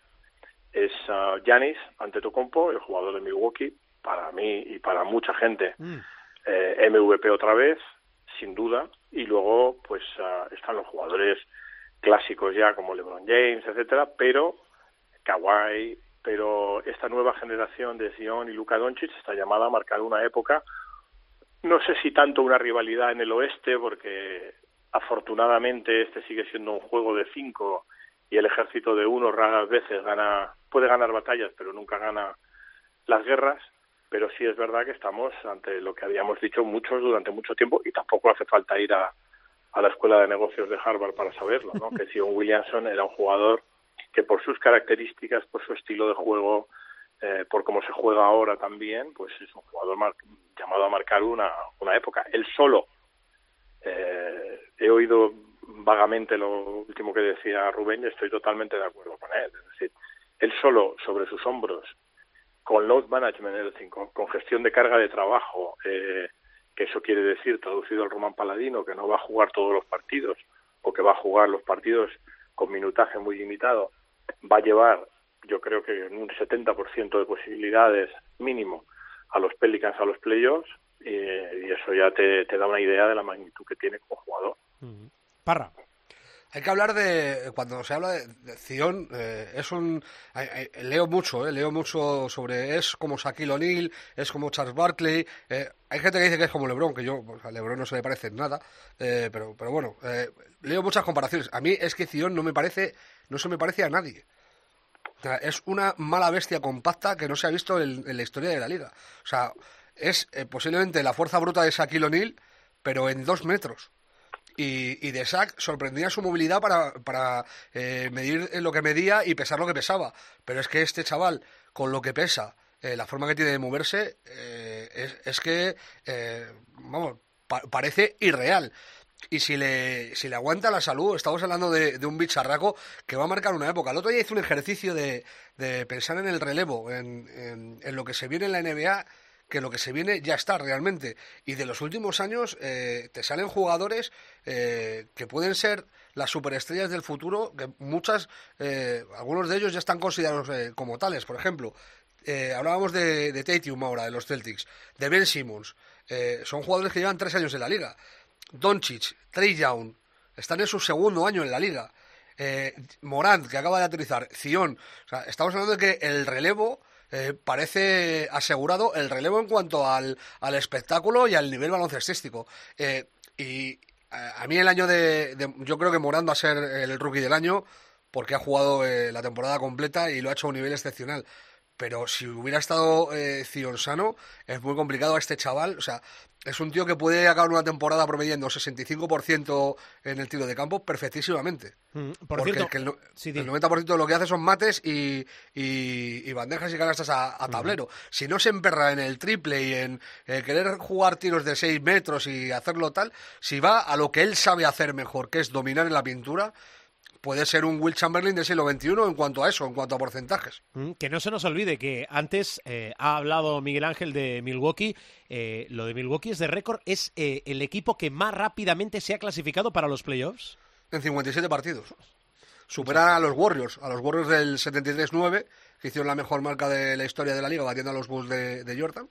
es Giannis uh, Antetokounmpo, el jugador de Milwaukee, para mí y para mucha gente. Mm eh, MVP otra vez, sin duda, y luego pues uh, están los jugadores clásicos ya como LeBron James, etcétera, pero Kawhi, pero esta nueva generación de Zion y Luka Doncic está llamada a marcar una época, no sé si tanto una rivalidad en el oeste, porque afortunadamente este sigue siendo un juego de cinco y el ejército de uno raras veces gana, puede ganar batallas, pero nunca gana las guerras, pero sí es verdad que estamos ante lo que habíamos dicho muchos durante mucho tiempo y tampoco hace falta ir a, la escuela de negocios de Harvard para saberlo, ¿no? que Sion Williamson era un jugador que por sus características, por su estilo de juego, eh, por cómo se juega ahora también, pues es un jugador mar llamado a marcar una, una época. Él solo, eh, he oído vagamente lo último que decía Rubén y estoy totalmente de acuerdo con él. Es decir, él solo sobre sus hombros con load management, es decir, con, gestión de carga de trabajo, eh, que eso quiere decir, traducido al Román Paladino, que no va a jugar todos los partidos o que va a jugar los partidos con minutaje muy limitado, va a llevar, yo creo que en un 70% de posibilidades mínimo a los Pelicans a los playoffs eh, y eso ya te, te, da una idea de la magnitud que tiene como jugador. Mm. Parra. Hay que hablar de, cuando se habla de, de Zion, eh, es un, leo mucho, eh, leo mucho sobre, es como Shaquille O'Neal, es como Charles Barkley, eh, hay gente que dice que es como LeBron, que yo, a LeBron no se le parece en nada, eh, pero, pero bueno, leo muchas comparaciones. A mí es que Zion no me parece, no se me parece a nadie. Es una mala bestia compacta que no se ha visto en, en la historia de la liga. O sea, es posiblemente la fuerza bruta de Shaquille O'Neal, pero en dos metros. Y, y de Shaq sorprendía su movilidad para, para eh, medir lo que medía y pesar lo que pesaba. Pero es que este chaval, con lo que pesa, eh, la forma que tiene de moverse, eh, es, es que, eh, vamos, pa- parece irreal. Y si le, si le aguanta la salud, estamos hablando de, de un bicharraco que va a marcar una época. El otro día hice un ejercicio de, de pensar en el relevo, en, en- en lo que se viene en la NBA, que lo que se viene ya está realmente. Y de los últimos años eh, te salen jugadores eh, que pueden ser las superestrellas del futuro, que muchas, eh, algunos de ellos ya están considerados eh, como tales. Por ejemplo, eh, hablábamos de, de Tatum ahora, de los Celtics, de Ben Simmons. Eh, son jugadores que llevan tres años en la liga. Doncic, Trey Young, están en su segundo año en la liga. Eh, Morant, que acaba de aterrizar, Zion. O sea, estamos hablando de que el relevo eh, parece asegurado, el relevo en cuanto al, al espectáculo y al nivel baloncestístico. Eh, y a, mí el año de, Yo creo que Morant va a ser el rookie del año porque ha jugado eh, la temporada completa y lo ha hecho a un nivel excepcional. Pero si hubiera estado eh, Zion sano, es muy complicado a este chaval. O sea, es un tío que puede acabar una temporada promediando 65% en el tiro de campo perfectísimamente. Mm, por Porque cierto, el, no- sí, el 90% de lo que hace son mates y, y- y bandejas y canastas a, a tablero. Si no se emperra en el triple y en eh, querer jugar tiros de 6 metros y hacerlo tal, si va a lo que él sabe hacer mejor, que es dominar en la pintura, puede ser un Will Chamberlain del siglo XXI en cuanto a eso, en cuanto a porcentajes. Mm, Que no se nos olvide que antes eh, ha hablado Miguel Ángel de Milwaukee. eh, lo de Milwaukee es de récord. Es eh, el equipo que más rápidamente se ha clasificado para los playoffs. En 57 partidos. Superan a los Warriors, a los Warriors del 73-9, que hicieron la mejor marca de la historia de la liga, batiendo a los Bulls de, de Jordan.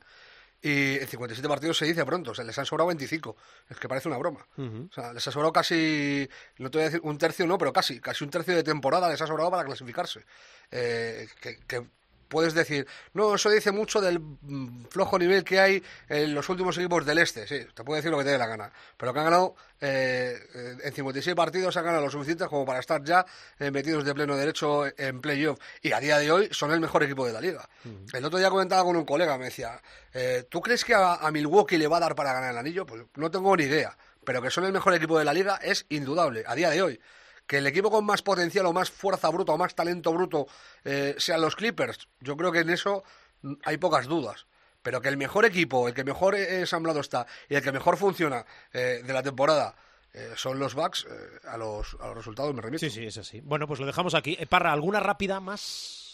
Y en 57 partidos se dice pronto, o sea, les han sobrado 25. Es que parece una broma. O sea, les ha sobrado casi, no te voy a decir un tercio, no, pero casi, casi un tercio de temporada les ha sobrado para clasificarse. Eh, que, que puedes decir, no, eso dice mucho del mm, flojo nivel que hay en los últimos equipos del este. Sí, te puedo decir lo que te dé la gana. Pero que han ganado, eh, eh, en 56 partidos han ganado lo suficiente como para estar ya eh, metidos de pleno derecho en playoff. Y a día de hoy son el mejor equipo de la liga. El otro día comentaba con un colega, me decía, eh, ¿tú crees que a, a Milwaukee le va a dar para ganar el anillo? Pues no tengo ni idea. Pero que son el mejor equipo de la liga es indudable, a día de hoy. Que el equipo con más potencial o más fuerza bruta o más talento bruto eh, sean los Clippers, yo creo que en eso mm, hay pocas dudas. Pero que el mejor equipo, el que mejor eh, ensamblado está y el que mejor funciona eh, de la temporada eh, son los Bucks, eh, a, los, a los resultados me remito. Sí, sí, es así. Bueno, pues lo dejamos aquí. Eh, Parra, ¿alguna rápida más?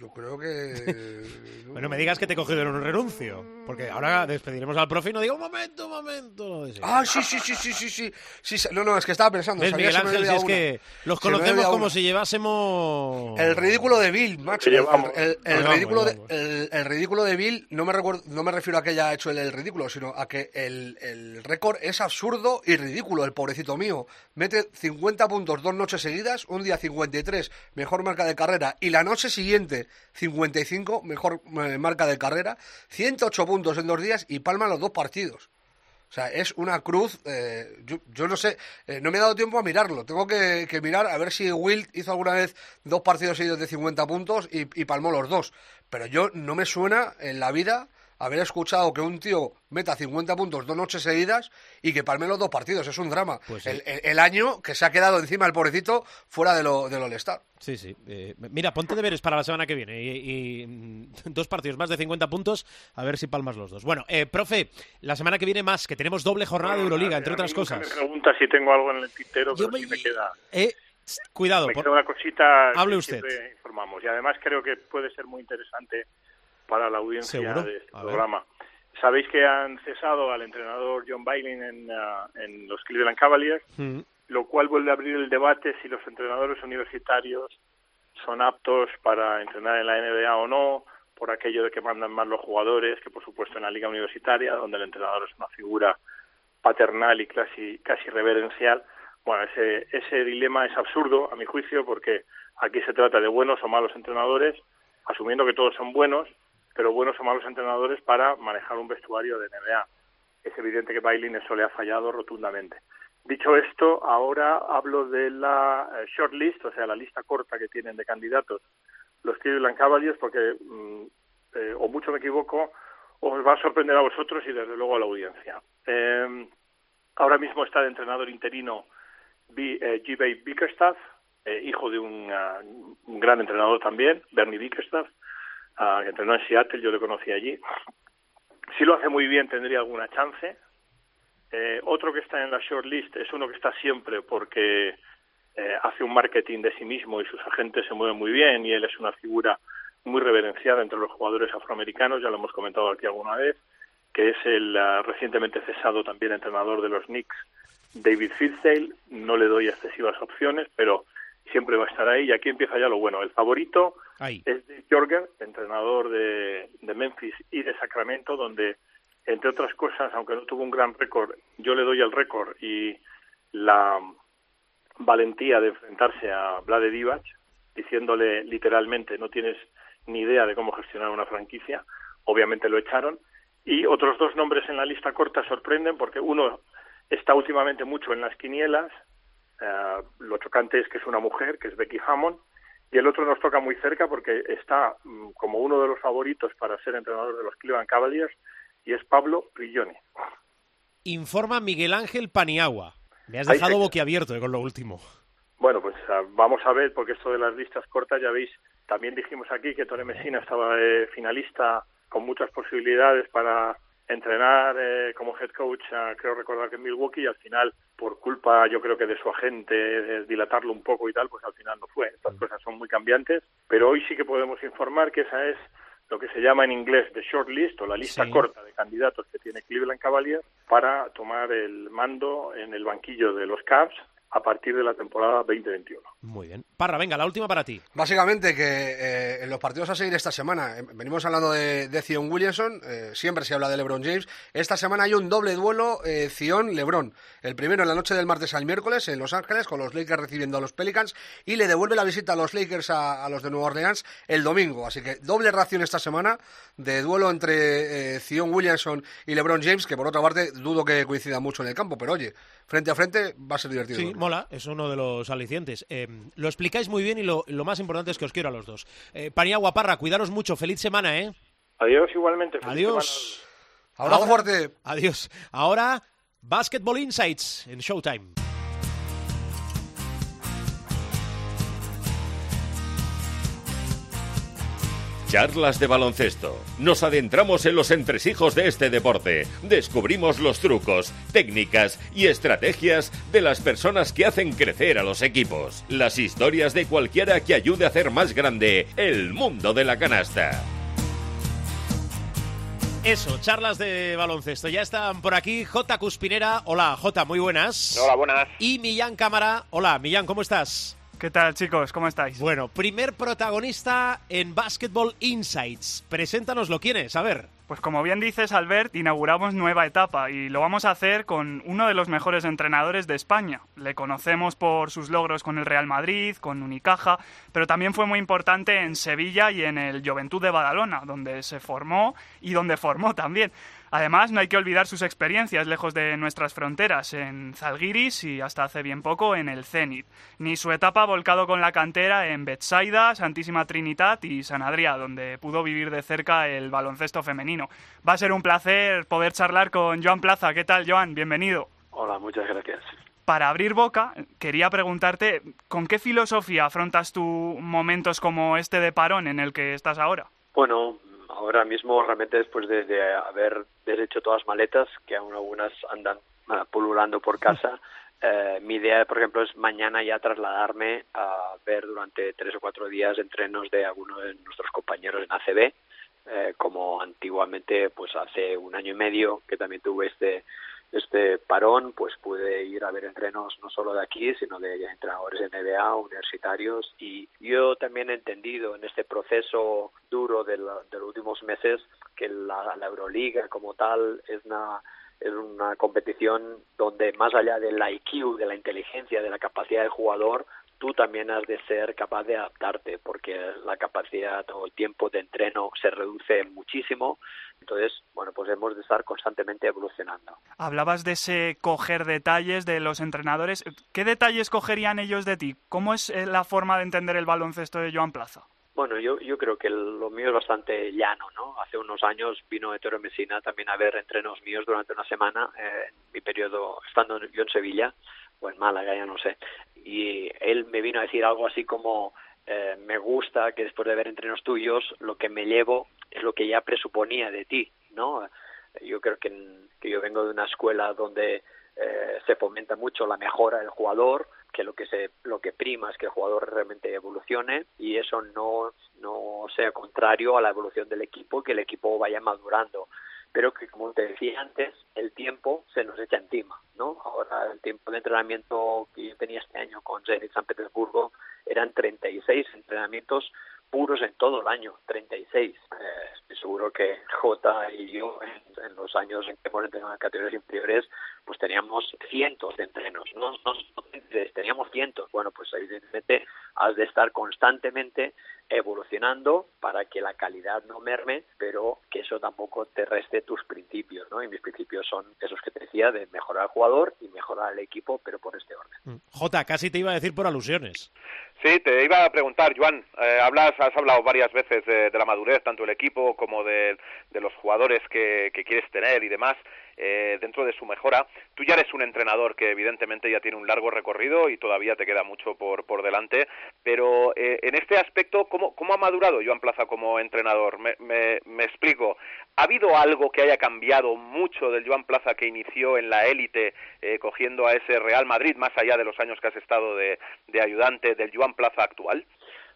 Yo creo que... *laughs* Bueno, me digas que te he cogido en un renuncio. Porque ahora despediremos al profe y no digo, un momento, un momento. Ah, sí, sí, sí, sí, sí, sí, sí. No, no, es que estaba pensando. ¿Ves, sabía Miguel se me Ángel? Si había es una. que los conocemos como una. si llevásemos... El ridículo de Bill, macho. El, el- el Vamos, ridículo de, el, el ridículo de Bill, no me, recuerdo, no me refiero a que haya hecho el ridículo, sino a que el, el récord es absurdo y ridículo, el pobrecito mío. Mete 50 puntos dos noches seguidas, un día 53, mejor marca de carrera, y la noche siguiente 55, mejor eh, marca de carrera, 108 puntos en dos días y palma los dos partidos. O sea, es una cruz. eh, yo, no sé, eh, no me he dado tiempo a mirarlo. Tengo que, mirar a ver si Wilt hizo alguna vez dos partidos seguidos de 50 puntos y, y palmó los dos. Pero yo no me suena en la vida haber escuchado que un tío meta 50 puntos dos noches seguidas y que palme los dos partidos. Es un drama. Pues sí. el, el- el año que se ha quedado encima el pobrecito fuera de lo, del All-Star. Sí, sí. Eh, mira, ponte deberes para la semana que viene y, y, mm, dos partidos más de 50 puntos, a ver si palmas los dos. Bueno, eh, profe, la semana que viene más, que tenemos doble jornada de Euroliga, entre otras cosas. Me pregunta si tengo algo en el tintero, pero sí me queda, Eh, cuidado, me por- queda una cosita Hable que usted. informamos. Y además creo que puede ser muy interesante para la audiencia ¿Seguro? de este programa. Sabéis que han cesado al entrenador John Bailing en, ah, en los Cleveland Cavaliers, Mm, lo cual vuelve a abrir el debate si los entrenadores universitarios son aptos para entrenar en la NBA o no, por aquello de que mandan más los jugadores, que por supuesto en la liga universitaria, donde el entrenador es una figura paternal y casi, casi reverencial. Bueno, ese, ese dilema es absurdo, a mi juicio, porque aquí se trata de buenos o malos entrenadores, asumiendo que todos son buenos, pero buenos o malos entrenadores para manejar un vestuario de NBA. Es evidente que Bailey eso le ha fallado rotundamente. Dicho esto, ahora hablo de la eh, shortlist, o sea, la lista corta que tienen de candidatos los Cleveland Cavaliers, porque mm, eh, o mucho me equivoco, os va a sorprender a vosotros y desde luego a la audiencia. Eh, ahora mismo está de entrenador interino B- eh, G-Bay Bickerstaff, eh, hijo de un, ah, un gran entrenador también, Bernie Bickerstaff, ah, que entrenó en Seattle, yo le conocí allí. Si lo hace muy bien tendría alguna chance. Eh, otro que está en la shortlist es uno que está siempre porque eh, hace un marketing de sí mismo y sus agentes se mueven muy bien y él es una figura muy reverenciada entre los jugadores afroamericanos, ya lo hemos comentado aquí alguna vez, que es el ah, recientemente cesado también entrenador de los Knicks, David Fizdale. No le doy excesivas opciones, pero siempre va a estar ahí. Y aquí empieza ya lo bueno. El favorito Es Dave Jorgen, entrenador de, Memphis y de Sacramento, donde, entre otras cosas, aunque no tuvo un gran récord, yo le doy el récord y la valentía de enfrentarse a Vlade Divac, diciéndole literalmente no tienes ni idea de cómo gestionar una franquicia. Obviamente lo echaron. Y otros dos nombres en la lista corta sorprenden porque uno está últimamente mucho en las quinielas. eh, lo chocante es que es una mujer, que es Becky Hammond. Y el otro nos toca muy cerca porque está mm, como uno de los favoritos para ser entrenador de los Cleveland Cavaliers y es Pablo Prigioni. Informa Miguel Ángel Paniagua. Me has dejado se- boquiabierto eh, con lo último. Bueno, pues ah, vamos a ver, porque esto de las listas cortas, ya veis, también dijimos aquí que Tony Messina estaba eh, finalista con muchas posibilidades para entrenar eh, como head coach, ah, creo recordar que en Milwaukee, y al final, por culpa, yo creo que de su agente, de dilatarlo un poco y tal, pues al final no fue. Estas cosas son muy cambiantes, pero hoy sí que podemos informar que esa es lo que se llama en inglés the short list o la lista Sí. corta de candidatos que tiene Cleveland Cavaliers para tomar el mando en el banquillo de los Cavs a partir de la temporada 2021. Muy bien. Parra, venga, la última para ti. Básicamente que eh, en los partidos a seguir esta semana, eh, venimos hablando de, de Zion Williamson, eh, siempre se habla de LeBron James, esta semana hay un doble duelo eh, Zion-LeBron, el primero en la noche del martes al miércoles en Los Ángeles con los Lakers recibiendo a los Pelicans y le devuelve la visita a los Lakers a, a los de Nueva Orleans el domingo, así que doble ración esta semana de duelo entre eh, Zion Williamson y LeBron James, que por otra parte dudo que coincida mucho en el campo, pero oye, frente a frente va a ser divertido. Sí, mola, es uno de los alicientes. Eh, lo explicáis muy bien y lo, lo más importante es que os quiero a los dos. Eh, Paniagua, Parra, cuidaros mucho, feliz semana, ¿eh? Adiós igualmente. feliz Adiós. Ahora- fuerte. Adiós. Ahora, Basketball Insights en Showtime. Charlas de baloncesto. Nos adentramos en los entresijos de este deporte. Descubrimos los trucos, técnicas y estrategias de las personas que hacen crecer a los equipos. Las historias de cualquiera que ayude a hacer más grande el mundo de la canasta. Eso, charlas de baloncesto. Ya están por aquí J. Cuspinera. Hola, J, muy buenas. Hola, buenas. Y Millán Cámara. Hola, Millán, ¿cómo estás? ¿Qué tal, chicos? ¿Cómo estáis? Bueno, primer protagonista en Basketball Insights. Preséntanoslo, ¿quién es? A ver. Pues como bien dices, Albert, inauguramos nueva etapa y lo vamos a hacer con uno de los mejores entrenadores de España. Le conocemos por sus logros con el Real Madrid, con Unicaja, pero también fue muy importante en Sevilla y en el Juventud de Badalona, donde se formó y donde formó también. Además, no hay que olvidar sus experiencias lejos de nuestras fronteras, en Zalgiris y hasta hace bien poco en el Zenit, ni su etapa volcado con la cantera en Betsaida, Santísima Trinidad y San Adrià, donde pudo vivir de cerca el baloncesto femenino. Va a ser un placer poder charlar con Joan Plaza. ¿Qué tal, Joan? Bienvenido. Hola, muchas gracias. Para abrir boca, quería preguntarte, ¿con qué filosofía afrontas tú momentos como este de parón en el que estás ahora? Bueno, ahora mismo realmente después de, de haber deshecho todas las maletas, que aún algunas andan ah, pululando por casa, *laughs* eh, mi idea, por ejemplo, es mañana ya trasladarme a ver durante tres o cuatro días entrenos de algunos de nuestros compañeros en ACB, eh, como antiguamente, pues hace un año y medio que también tuve este este parón, pues pude ir a ver entrenos no solo de aquí, sino de entrenadores de NBA, universitarios. Y yo también he entendido en este proceso duro de, la- de los últimos meses que la, la Euroliga como tal es una es una competición donde más allá del IQ, de la inteligencia, de la capacidad del jugador, tú también has de ser capaz de adaptarte porque la capacidad o el tiempo de entreno se reduce muchísimo. Entonces, bueno, pues hemos de estar constantemente evolucionando. Hablabas de ese coger detalles de los entrenadores. ¿Qué detalles cogerían ellos de ti? ¿Cómo es eh, la forma de entender el baloncesto de Joan Plaza? Bueno, yo, yo creo que lo mío es bastante llano, ¿no? Hace unos años vino Ettore Messina también a ver entrenos míos durante una semana, eh, en mi periodo estando yo en Sevilla, o en Málaga, ya no sé. Y él me vino a decir algo así como, eh, me gusta que después de ver entrenos tuyos, lo que me llevo es lo que ya presuponía de ti, ¿no? Yo creo que, que yo vengo de una escuela donde eh, se fomenta mucho la mejora del jugador, que lo que se lo que prima es que el jugador realmente evolucione y eso no no sea contrario a la evolución del equipo, que el equipo vaya madurando pero que como te decía antes, el tiempo se nos echa encima, ¿no? Ahora el tiempo de entrenamiento que yo tenía este año con Zenit San Petersburgo eran 36 entrenamientos puros en todo el año, 36. Eh, estoy seguro que J y yo en, en, los años en que hemos entrenado en categorías inferiores, pues teníamos cientos de entrenos, no, no, teníamos cientos. Bueno, pues evidentemente has de estar constantemente evolucionando para que la calidad no merme, pero que eso tampoco te reste tus principios, ¿no? Y mis principios son esos que te decía, de mejorar al jugador y mejorar al equipo, pero por este orden. Jota, casi te iba a decir por alusiones. Sí, te iba a preguntar, Joan, eh, hablas, has hablado varias veces de, de, la madurez, tanto del equipo como de, de los jugadores que, que, quieres tener y demás, eh, dentro de su mejora. Tú ya eres un entrenador que evidentemente ya tiene un largo recorrido y todavía te queda mucho por, por delante, pero eh, en este aspecto, ¿cómo, ¿cómo ha madurado Joan Plaza como entrenador? Me, me, explico. ¿Ha habido algo que haya cambiado mucho del Joan Plaza que inició en la élite, eh, cogiendo a ese Real Madrid, más allá de los años que has estado de, de ayudante, del Joan Plaza actual?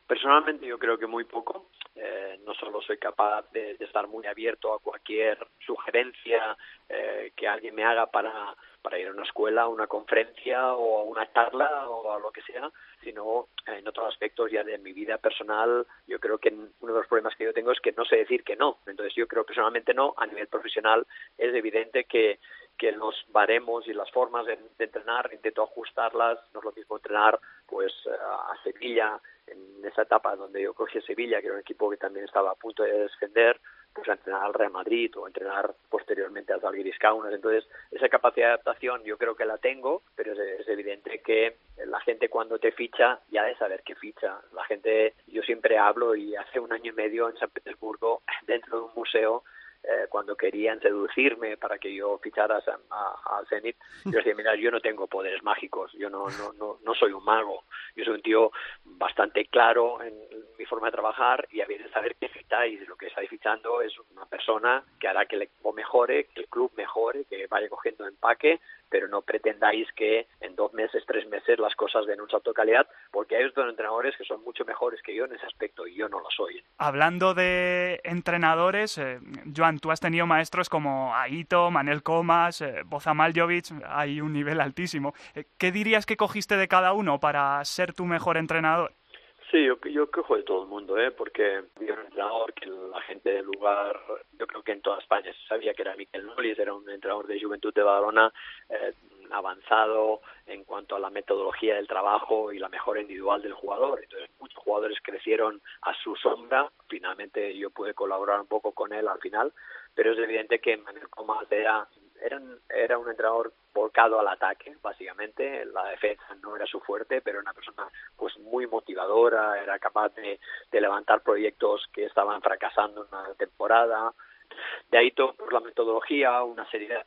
Personalmente yo creo que muy poco. Eh, no solo soy capaz de, de, estar muy abierto a cualquier sugerencia eh, que alguien me haga para, para ir a una escuela, a una conferencia o a una charla o a lo que sea, sino en otros aspectos ya de mi vida personal, yo creo que uno de los problemas que yo tengo es que no sé decir que no. Entonces yo creo personalmente no, a nivel profesional es evidente que que los baremos y las formas de, de, entrenar intento ajustarlas no es lo mismo entrenar pues a Sevilla en esa etapa donde yo cogí a Sevilla que era un equipo que también estaba a punto de descender pues a entrenar al Real Madrid o a entrenar posteriormente al Zalgiris Kaunas entonces esa capacidad de adaptación yo creo que la tengo pero es, es evidente que la gente cuando te ficha ya de saber qué ficha la gente yo siempre hablo y hace un año y medio en San Petersburgo dentro de un museo eh, cuando querían seducirme para que yo fichara al Zenit, yo decía, mira, yo no tengo poderes mágicos, yo no, no, no, no soy un mago, yo soy un tío bastante claro en mi forma de trabajar y habéis de saber qué fitáis, lo que estáis fichando es una persona que hará que el equipo mejore, que el club mejore, que vaya cogiendo empaque, pero no pretendáis que en dos meses, tres meses las cosas den un salto de calidad, porque hay otros entrenadores que son mucho mejores que yo en ese aspecto y yo no lo soy. Hablando de entrenadores, eh, Joan, tú has tenido maestros como Aito, Manel Comas, eh, hay un nivel altísimo. Eh, ¿Qué dirías que cogiste de cada uno para ser tu mejor entrenador? Sí, yo, yo cojo de todo el mundo, ¿eh? porque había un entrenador que la gente del lugar, yo creo que en toda España se sabía que era Miquel Nolis, era un entrenador de Juventud de Badalona, eh, avanzado en cuanto a la metodología del trabajo y la mejora individual del jugador. Entonces, muchos jugadores crecieron a su sombra. Finalmente, yo pude colaborar un poco con él al final, pero es evidente que Manuel Comas era, era, era un entrenador volcado al ataque, básicamente. La defensa no era su fuerte, pero era una persona pues muy motivadora, era capaz de, levantar proyectos que estaban fracasando en una temporada. De ahí todo por la metodología, una seriedad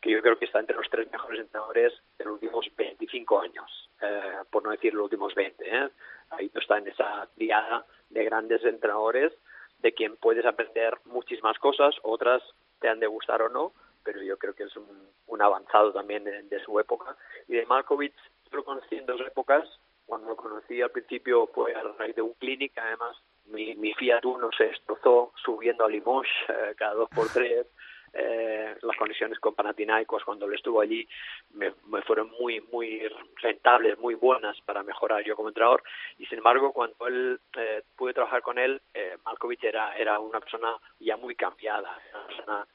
que yo creo que está entre los tres mejores entrenadores de los últimos 25 años, eh, por no decir los últimos 20. ¿eh? Ahí está en esa diada de grandes entrenadores de quien puedes aprender muchísimas cosas, otras te han de gustar o no, pero yo creo que es un, avanzado también de, su época. Y de Malkovich lo conocí en dos épocas. Cuando lo conocí al principio fue a raíz de un clinic, además mi, mi Fiat Uno se destrozó subiendo a Limoges eh, cada dos por tres. Eh, las conexiones con Panathinaikos cuando él estuvo allí me, fueron muy muy rentables, muy buenas para mejorar yo como entrenador y sin embargo cuando él eh, pude trabajar con él, eh, Malkovich era, era una persona ya muy cambiada, una persona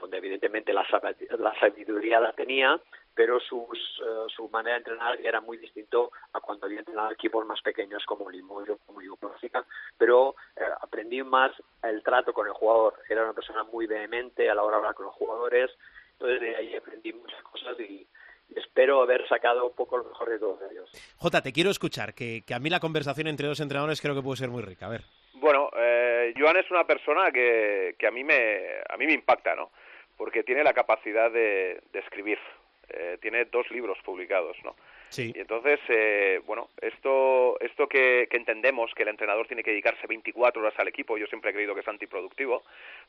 donde evidentemente la, sab- la sabiduría la tenía, pero sus, eh, su manera de entrenar era muy distinto a cuando había entrenado equipos más pequeños como Limoges, como Yugoslavia, pero eh, aprendí más el trato con el jugador. Era una persona muy vehemente a la hora de hablar con los jugadores, entonces de ahí aprendí muchas cosas y, y espero haber sacado un poco lo mejor de todos ellos. Jota, te quiero escuchar, que, que a mí la conversación entre dos entrenadores creo que puede ser muy rica. A ver. Bueno, eh, Joan es una persona que, que a mí me a mí me impacta, ¿no? Porque tiene la capacidad de, de escribir. Eh, tiene dos libros publicados, ¿no? Sí. Y entonces, eh, bueno, esto, esto que, que entendemos que el entrenador tiene que dedicarse 24 horas al equipo, yo siempre he creído que es antiproductivo,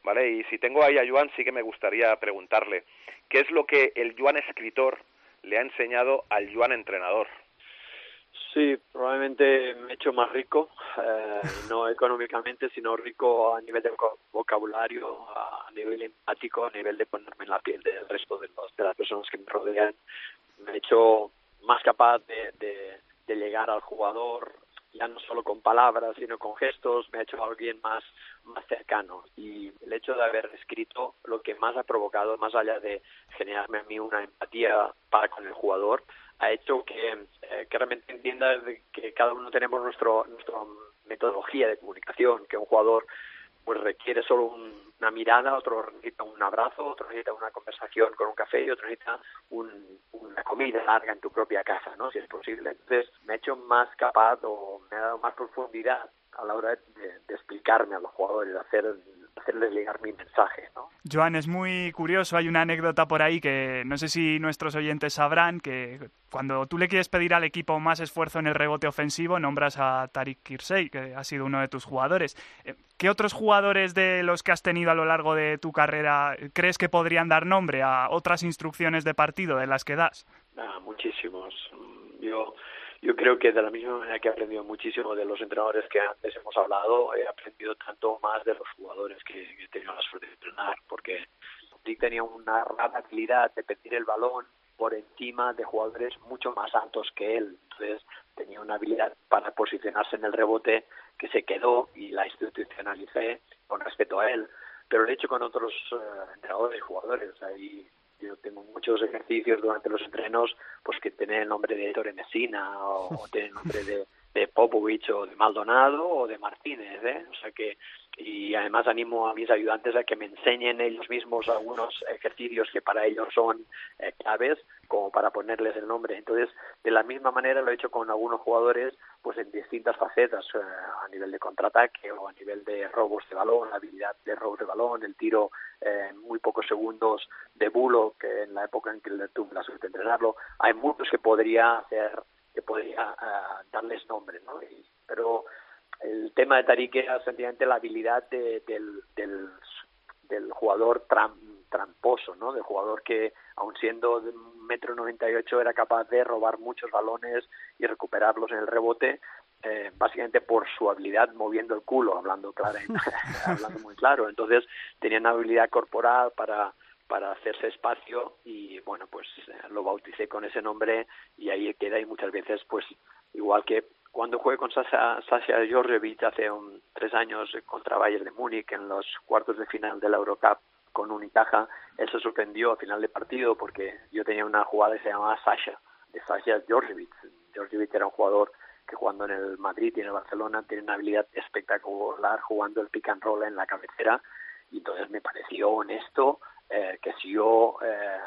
¿vale? Y si tengo ahí a Joan, sí que me gustaría preguntarle, ¿qué es lo que el Joan escritor le ha enseñado al Joan entrenador? Sí, probablemente me he hecho más rico, eh, no económicamente, sino rico a nivel de voca- vocabulario, a nivel empático, a nivel de ponerme en la piel del resto de, los, de las personas que me rodean. Me he hecho más capaz de llegar al jugador, ya no solo con palabras, sino con gestos, me ha hecho alguien más, más cercano. Y el hecho de haber escrito lo que más ha provocado, más allá de generarme a mí una empatía para con el jugador, ha hecho que, eh, realmente entienda de que cada uno tenemos nuestro, nuestra metodología de comunicación, que un jugador pues requiere solo un- una mirada, otro necesita un abrazo, otro necesita una conversación con un café y otro necesita un- una comida larga en tu propia casa, ¿no? Si es posible. Entonces me ha hecho más capaz o me ha dado más profundidad a la hora de, de explicarme a los jugadores, de hacer, hacerles llegar mi mensaje, ¿no? Joan, es muy curioso, hay una anécdota por ahí que no sé si nuestros oyentes sabrán, que cuando tú le quieres pedir al equipo más esfuerzo en el rebote ofensivo, nombras a Tariq Kirsey, que ha sido uno de tus jugadores. Eh, ¿Qué otros jugadores de los que has tenido a lo largo de tu carrera crees que podrían dar nombre a otras instrucciones de partido de las que das? Ah, muchísimos. Mm, Yo, yo creo que de la misma manera que he aprendido muchísimo de los entrenadores que antes hemos hablado, he aprendido tanto más de los jugadores que, he tenido la suerte de entrenar, porque Dick tenía una habilidad de pedir el balón por encima de jugadores mucho más altos que él. Entonces tenía una habilidad para posicionarse en el rebote que se quedó y la institucionalicé con respeto a él. Pero lo he hecho con otros eh, entrenadores y jugadores. Ahí yo tengo muchos ejercicios durante los entrenos pues que tienen el nombre de Ettore Messina o, o tienen el nombre de, de Popovich o de Maldonado o de Martínez, ¿eh? O sea que y además animo a mis ayudantes a que me enseñen ellos mismos algunos ejercicios que para ellos son eh, claves como para ponerles el nombre. Entonces, de la misma manera lo he hecho con algunos jugadores pues en distintas facetas, eh, a nivel de contraataque o a nivel de robos de balón, la habilidad de robos de balón, el tiro eh, en muy pocos segundos de bulo, que en la época en que le tuve la suerte de entrenarlo, hay muchos que podría hacer, que podría eh, darles nombre, ¿no? Y- pero el tema de Tariq era sencillamente la habilidad de- del, del, del jugador tram- tramposo, ¿no? Del jugador que, aun siendo de metro noventa y ocho, era capaz de robar muchos balones y recuperarlos en el rebote, eh, básicamente por su habilidad moviendo el culo, hablando claro, *laughs* hablando muy claro. Entonces tenía una habilidad corporal para para hacerse espacio y bueno pues eh, lo bauticé con ese nombre y ahí queda y muchas veces pues igual que cuando jugué con Sasha, Sasha Georgievich hace un, tres años contra Bayern de Múnich en los cuartos de final de la Eurocup con Unicaja, él se sorprendió a final de partido porque yo tenía una jugada que se llamaba Sasha, de Sasha Georgievich. Georgievich era un jugador que jugando en el Madrid y en el Barcelona tiene una habilidad espectacular jugando el pick and roll en la cabecera y entonces me pareció honesto eh, que si yo eh,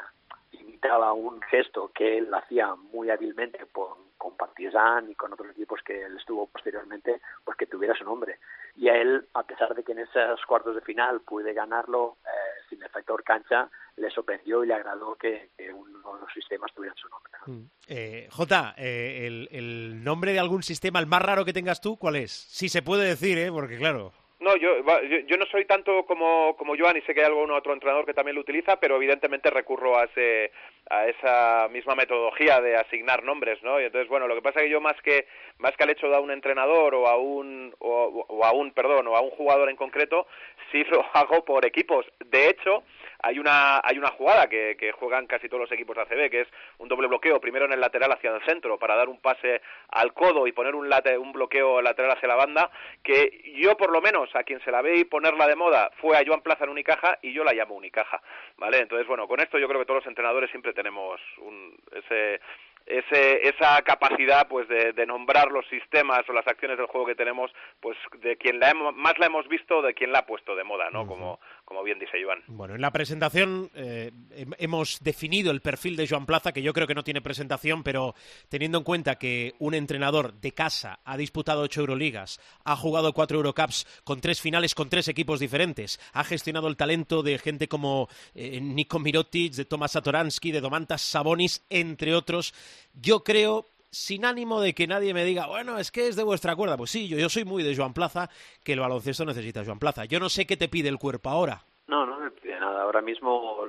imitaba un gesto que él hacía muy hábilmente con, con Partizan y con otros equipos que él estuvo posteriormente, pues que tuviera su nombre. Y a él, a pesar de que en esos cuartos de final pude ganarlo eh, sin el factor cancha, le sorprendió y le agradó que, que uno de los sistemas tuviera su nombre. ¿no? Eh, Jota, eh, el, el nombre de algún sistema, el más raro que tengas tú, ¿cuál es? Si se puede decir, ¿eh? Porque claro... No, yo, yo no soy tanto como, como Joan y sé que hay algún otro entrenador que también lo utiliza, pero evidentemente recurro a, ese, a esa misma metodología de asignar nombres, ¿no? Y entonces, bueno, lo que pasa es que yo más que, más que al hecho de a un entrenador o a un, o, o a un, perdón, o a un jugador en concreto, sí lo *laughs* hago por equipos. De hecho, hay una, hay una jugada que, que juegan casi todos los equipos de ACB, que es un doble bloqueo, primero en el lateral hacia el centro, para dar un pase al codo y poner un, late, un bloqueo lateral hacia la banda, que yo por lo menos a quien se la ve y ponerla de moda fue a Joan Plaza en Unicaja y yo la llamo Unicaja, ¿vale? Entonces, bueno, con esto yo creo que todos los entrenadores siempre tenemos un, ese ese, esa capacidad pues de, de, nombrar los sistemas o las acciones del juego que tenemos pues de quien la hemos, más la hemos visto de quien la ha puesto de moda no uh -huh. como como bien dice Joan bueno en la presentación eh, hemos definido el perfil de Joan Plaza que yo creo que no tiene presentación pero teniendo en cuenta que un entrenador de casa ha disputado ocho Euroligas ha jugado cuatro Eurocups con tres finales con tres equipos diferentes ha gestionado el talento de gente como eh, Nico Mirotic de Tomas Satoransky de Domantas Sabonis entre otros yo creo sin ánimo de que nadie me diga, bueno, es que es de vuestra cuerda. Pues sí, yo, yo soy muy de Joan Plaza, que el baloncesto necesita Joan Plaza. Yo no sé qué te pide el cuerpo ahora. No, no me pide nada. Ahora mismo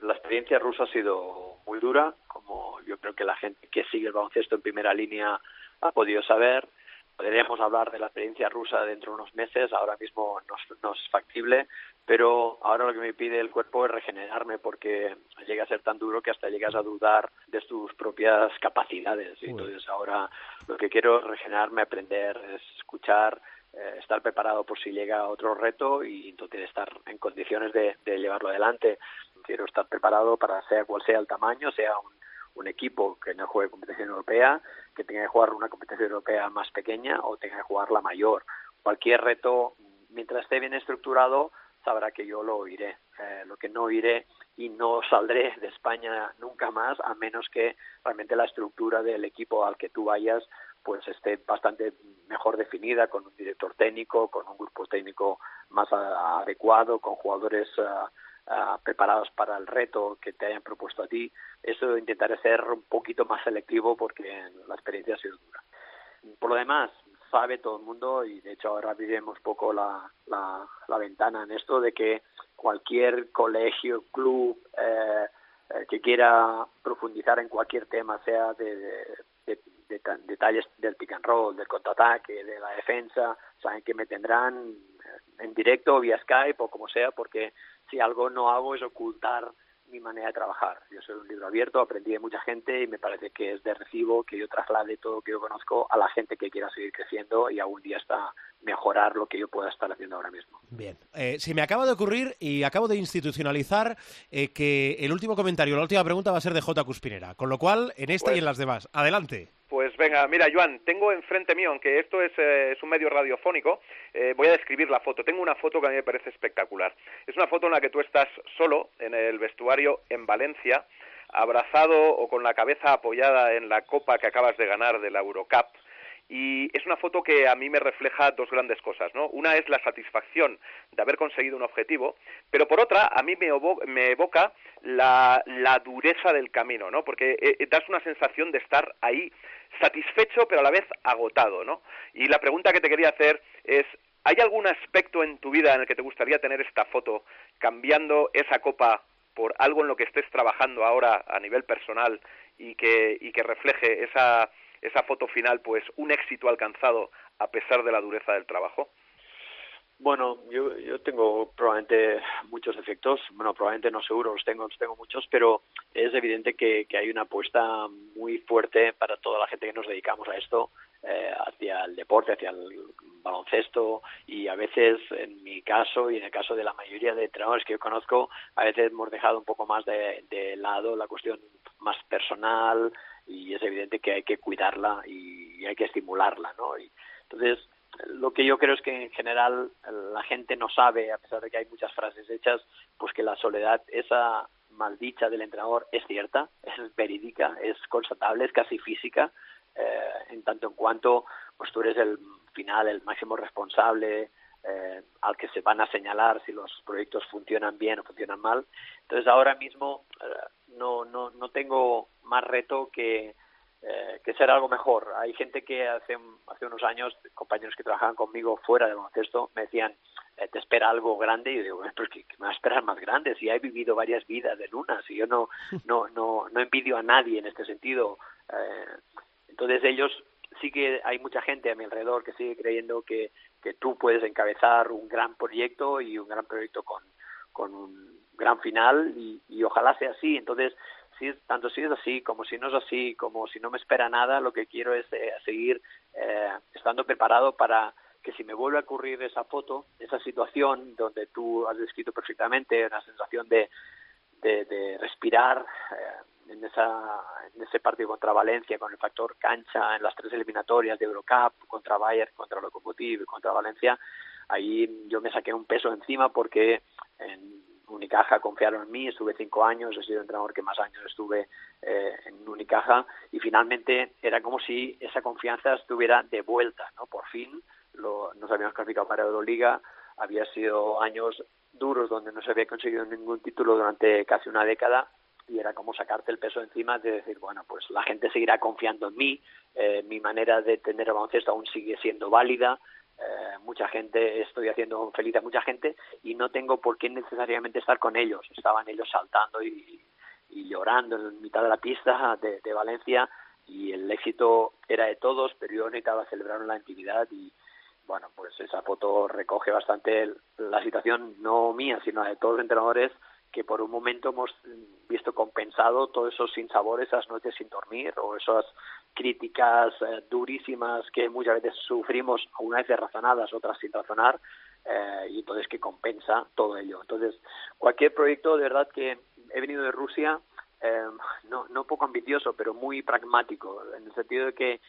la experiencia rusa ha sido muy dura, como yo creo que la gente que sigue el baloncesto en primera línea ha podido saber. Podríamos hablar de la experiencia rusa dentro de unos meses, ahora mismo no, no es factible, pero ahora lo que me pide el cuerpo es regenerarme porque llega a ser tan duro que hasta llegas a dudar de tus propias capacidades. Y entonces ahora lo que quiero es regenerarme, aprender, es escuchar, eh, estar preparado por si llega otro reto y entonces estar en condiciones de, de llevarlo adelante. Quiero estar preparado para sea cual sea el tamaño, sea un, un equipo que no juegue competición europea, que tenga que jugar una competición europea más pequeña o tenga que jugar la mayor. Cualquier reto, mientras esté bien estructurado, sabrá que yo lo oiré. Eh, lo que no oiré y no saldré de España nunca más, a menos que realmente la estructura del equipo al que tú vayas pues esté bastante mejor definida, con un director técnico, con un grupo técnico más adecuado, con jugadores uh, uh, preparados para el reto que te hayan propuesto a ti. Eso intentaré ser un poquito más selectivo porque la experiencia ha sido dura. Por lo demás, sabe todo el mundo y de hecho ahora abriremos poco la, la, la ventana en esto de que cualquier colegio, club eh, eh, que quiera profundizar en cualquier tema, sea de, de, detalles del pick and roll, del contraataque, de la defensa, saben que me tendrán en directo vía Skype o como sea, porque si algo no hago es ocultar mi manera de trabajar. Yo soy un libro abierto, aprendí de mucha gente y me parece que es de recibo que yo traslade todo lo que yo conozco a la gente que quiera seguir creciendo y algún día está mejorar lo que yo pueda estar haciendo ahora mismo. Bien, eh, se me acaba de ocurrir y acabo de institucionalizar eh, que el último comentario, la última pregunta va a ser de J. Cuspinera, con lo cual en esta pues, y en las demás. Adelante. Pues venga, mira, Joan, tengo enfrente mío, aunque esto es, eh, es un medio radiofónico, eh, voy a describir la foto. Tengo una foto que a mí me parece espectacular. Es una foto en la que tú estás solo en el vestuario en Valencia, abrazado o con la cabeza apoyada en la copa que acabas de ganar de la Eurocup y es una foto que a mí me refleja dos grandes cosas, ¿no? Una es la satisfacción de haber conseguido un objetivo, pero por otra a mí me, me evoca la, la, dureza del camino, ¿no? Porque eh, das una sensación de estar ahí satisfecho pero a la vez agotado, ¿no? Y la pregunta que te quería hacer es ¿hay algún aspecto en tu vida en el que te gustaría tener esta foto cambiando esa copa por algo en lo que estés trabajando ahora a nivel personal y que, y que refleje esa esa foto final, pues un éxito alcanzado a pesar de la dureza del trabajo? Bueno, yo, yo tengo probablemente muchos efectos, bueno, probablemente no seguro, los tengo, los tengo muchos, pero es evidente que, que hay una apuesta muy fuerte para toda la gente que nos dedicamos a esto, eh, hacia el deporte, hacia el baloncesto y a veces, en mi caso y en el caso de la mayoría de entrenadores que yo conozco, a veces hemos dejado un poco más de, de lado la cuestión más personal, y es evidente que hay que cuidarla y, hay que estimularla, ¿no? Y, entonces, lo que yo creo es que en general la gente no sabe, a pesar de que hay muchas frases hechas, pues que la soledad, esa maldicha del entrenador es cierta, *laughs* es verídica, es constatable, es casi física, eh, en tanto en cuanto pues tú eres el final, el máximo responsable, eh, al que se van a señalar si los proyectos funcionan bien o funcionan mal. Entonces ahora mismo eh, no, no, no tengo más reto que, eh, que ser algo mejor. Hay gente que hace, hace unos años, compañeros que trabajaban conmigo fuera del baloncesto, me decían, eh, te espera algo grande, y yo digo, pero ¿qué, me va a esperar más grande? Si he vivido varias vidas de lunas, y yo no, no, no, no envidio a nadie en este sentido. Entonces ellos sí que hay mucha gente a mi alrededor que sigue creyendo que, que tú puedes encabezar un gran proyecto y un gran proyecto con, con un gran final y, y ojalá sea así. Entonces, si, tanto si es así como si no es así, como si no me espera nada, lo que quiero es eh, seguir eh, estando preparado para que si me vuelve a ocurrir esa foto, esa situación donde tú has descrito perfectamente, una sensación de, de, de respirar eh, en, esa, en ese partido contra Valencia, con el factor cancha, en las tres eliminatorias de Eurocup, contra Bayern, contra Lokomotiv, contra Valencia, ahí yo me saqué un peso encima porque en Unicaja confiaron en mí, estuve cinco años, he sido el entrenador que más años estuve eh, en Unicaja y finalmente era como si esa confianza estuviera de vuelta, ¿no? Por fin lo, nos habíamos clasificado para Euroliga, había sido años duros donde no se había conseguido ningún título durante casi una década y era como sacarte el peso encima de decir, bueno, pues la gente seguirá confiando en mí, eh, mi manera de tener el baloncesto aún sigue siendo válida, eh, mucha gente, estoy haciendo feliz a mucha gente y no tengo por qué necesariamente estar con ellos. Estaban ellos saltando y, llorando en mitad de la pista de, Valencia y el éxito era de todos, pero yo necesitaba celebrar la intimidad y bueno, pues esa foto recoge bastante la situación no mía, sino de todos los entrenadores que por un momento hemos visto compensado todos esos sinsabores, esas noches sin dormir o esas críticas eh, durísimas que muchas veces sufrimos, una vez razonadas, otras sin razonar, eh, y entonces que compensa todo ello. Entonces, cualquier proyecto de verdad que he venido de Rusia, eh, no, no poco ambicioso, pero muy pragmático, en el sentido de que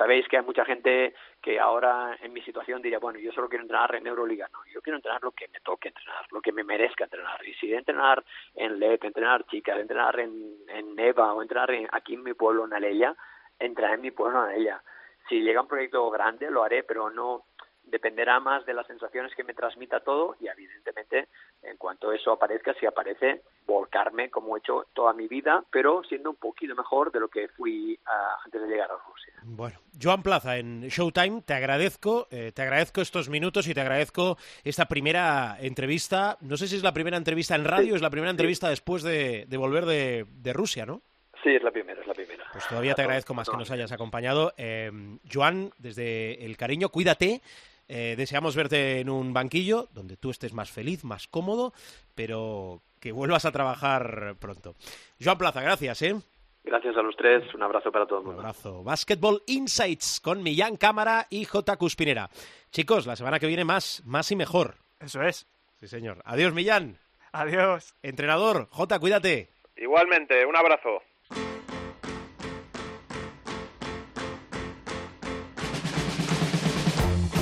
sabéis que hay mucha gente que ahora en mi situación diría, bueno, yo solo quiero entrenar en Euroliga. No, yo quiero entrenar lo que me toque entrenar, lo que me merezca entrenar. Y si entrenar en LEP, entrenar chicas, entrenar en, en Neva o entrenar en- aquí en mi pueblo, en Alella, entrar en mi pueblo, en Alella. Si llega un proyecto grande, lo haré, pero no dependerá más de las sensaciones que me transmita todo y evidentemente en cuanto eso aparezca, si aparece, volcarme como he hecho toda mi vida, pero siendo un poquito mejor de lo que fui ah, antes de llegar a Rusia. Bueno, Joan Plaza en Showtime, te agradezco, eh, te agradezco estos minutos y te agradezco esta primera entrevista. No sé si es la primera entrevista en radio, Sí, es la primera sí. entrevista después de, de volver de, de Rusia, ¿no? Sí, es la primera, es la primera. Pues todavía te agradezco más que nos hayas acompañado. Eh, Joan, desde el cariño, cuídate. Eh, deseamos verte en un banquillo donde tú estés más feliz, más cómodo, pero que vuelvas a trabajar pronto. Joan Plaza, gracias, ¿eh? Gracias a los tres, un abrazo para todo el mundo. Un abrazo. Basketball Insights con Millán Cámara y J. Cuspinera. Chicos, la semana que viene más, más y mejor. Eso es. Sí, señor. Adiós, Millán. Adiós. Entrenador, J, cuídate. Igualmente, un abrazo.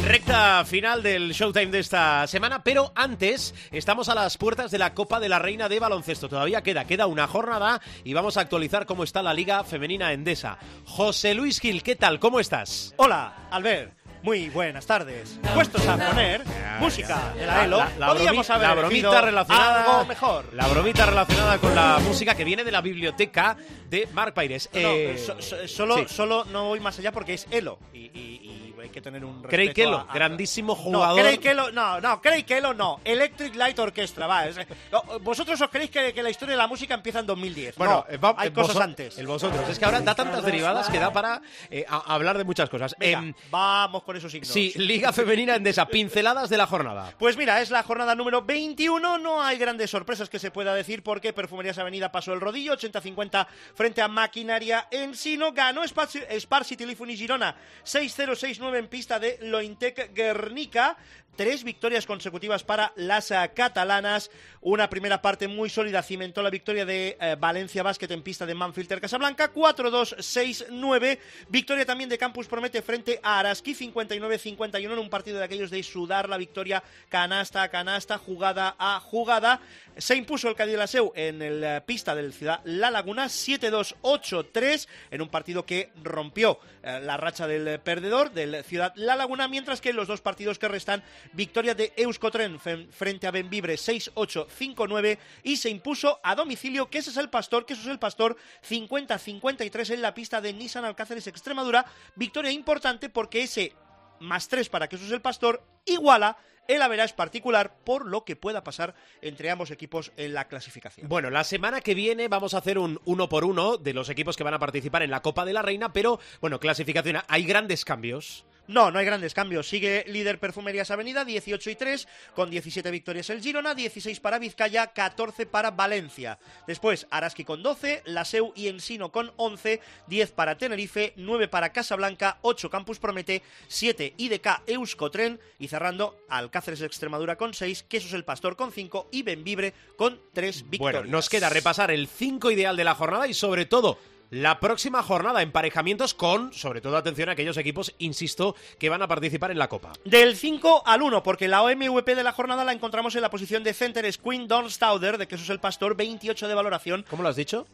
Recta final del Showtime de esta semana, pero antes estamos a las puertas de la Copa de la Reina de Baloncesto. Todavía queda, queda una jornada y vamos a actualizar cómo está la Liga Femenina Endesa. José Luis Gil, ¿qué tal? ¿Cómo estás? Hola, Albert. Muy buenas tardes. Puestos a poner música de la ELO, podríamos bromi- haber la bromita relacionada algo mejor. La bromita relacionada con la música que viene de la biblioteca de Marc Paires. No, Eh, so- so- solo, sí. solo no voy más allá porque es ELO y hay que tener un Craig Kello, a- a- grandísimo No, jugador. Craig Kello, no, no, Craig Kello no. Electric Light Orchestra, va. es- no, ¿Vosotros os creéis que, que la historia de la música empieza en 2010? Bueno, No, eh, va- hay eh, cosas antes. El vosotros. Es que ahora da tantas derivadas que da para eh, a- hablar de muchas cosas. Venga, Em, vamos con esos signos. sí, Liga Femenina Endesa, pinceladas de la jornada. Pues mira, es la jornada número 21, no hay grandes sorpresas que se pueda decir porque Perfumerías Avenida pasó el rodillo, 80-50 frente a Maquinaria Ensino, ganó Spar City Girona, 6-0-6-9 en pista de Lointec Guernica, tres victorias consecutivas para las eh, catalanas, una primera parte muy sólida cimentó la victoria de eh, Valencia Basket en pista de Manfilter Casablanca, 4-2-6-9, victoria también de Campus Promete frente a Araski, 59-51 en un partido de aquellos de sudar la victoria canasta a canasta, jugada a jugada. Se impuso el Cádiz Laseu en el eh, pista del Ciudad La Laguna, 7-2-8-3, en un partido que rompió eh, la racha del perdedor del Ciudad La Laguna, mientras que en los dos partidos que restan, victoria de Euskotren frente a Benvibre, 6-8-5-9, y se impuso a domicilio, que ese es el Pastor, que eso es el Pastor, 50-53 en la pista de Nissan Alcáceres Extremadura, victoria importante porque ese más 3 para que eso es el Pastor iguala el average particular por lo que pueda pasar entre ambos equipos en la clasificación. Bueno, la semana que viene vamos a hacer un uno por uno de los equipos que van a participar en la Copa de la Reina, pero bueno, clasificación. Hay grandes cambios. No, no hay grandes cambios. Sigue líder Perfumerías Avenida, 18 y 3, con 17 victorias el Girona, 16 para Vizcaya, 14 para Valencia. Después, Araski con 12, Laseu y Ensino con 11, 10 para Tenerife, 9 para Casablanca, 8 Campus Promete, 7 IDK Euskotren y cerrando Alcáceres de Extremadura con 6, Quesos el Pastor con 5 y Benvibre con 3 victorias. Bueno, nos queda repasar el 5 ideal de la jornada y sobre todo la próxima jornada, emparejamientos con, sobre todo atención a aquellos equipos, insisto, que van a participar en la Copa. Del 5 al 1, porque la OMVP de la jornada la encontramos en la posición de center, es Queen Don Stauder, de Quesos el Pastor, 28 de valoración. ¿Cómo lo has dicho?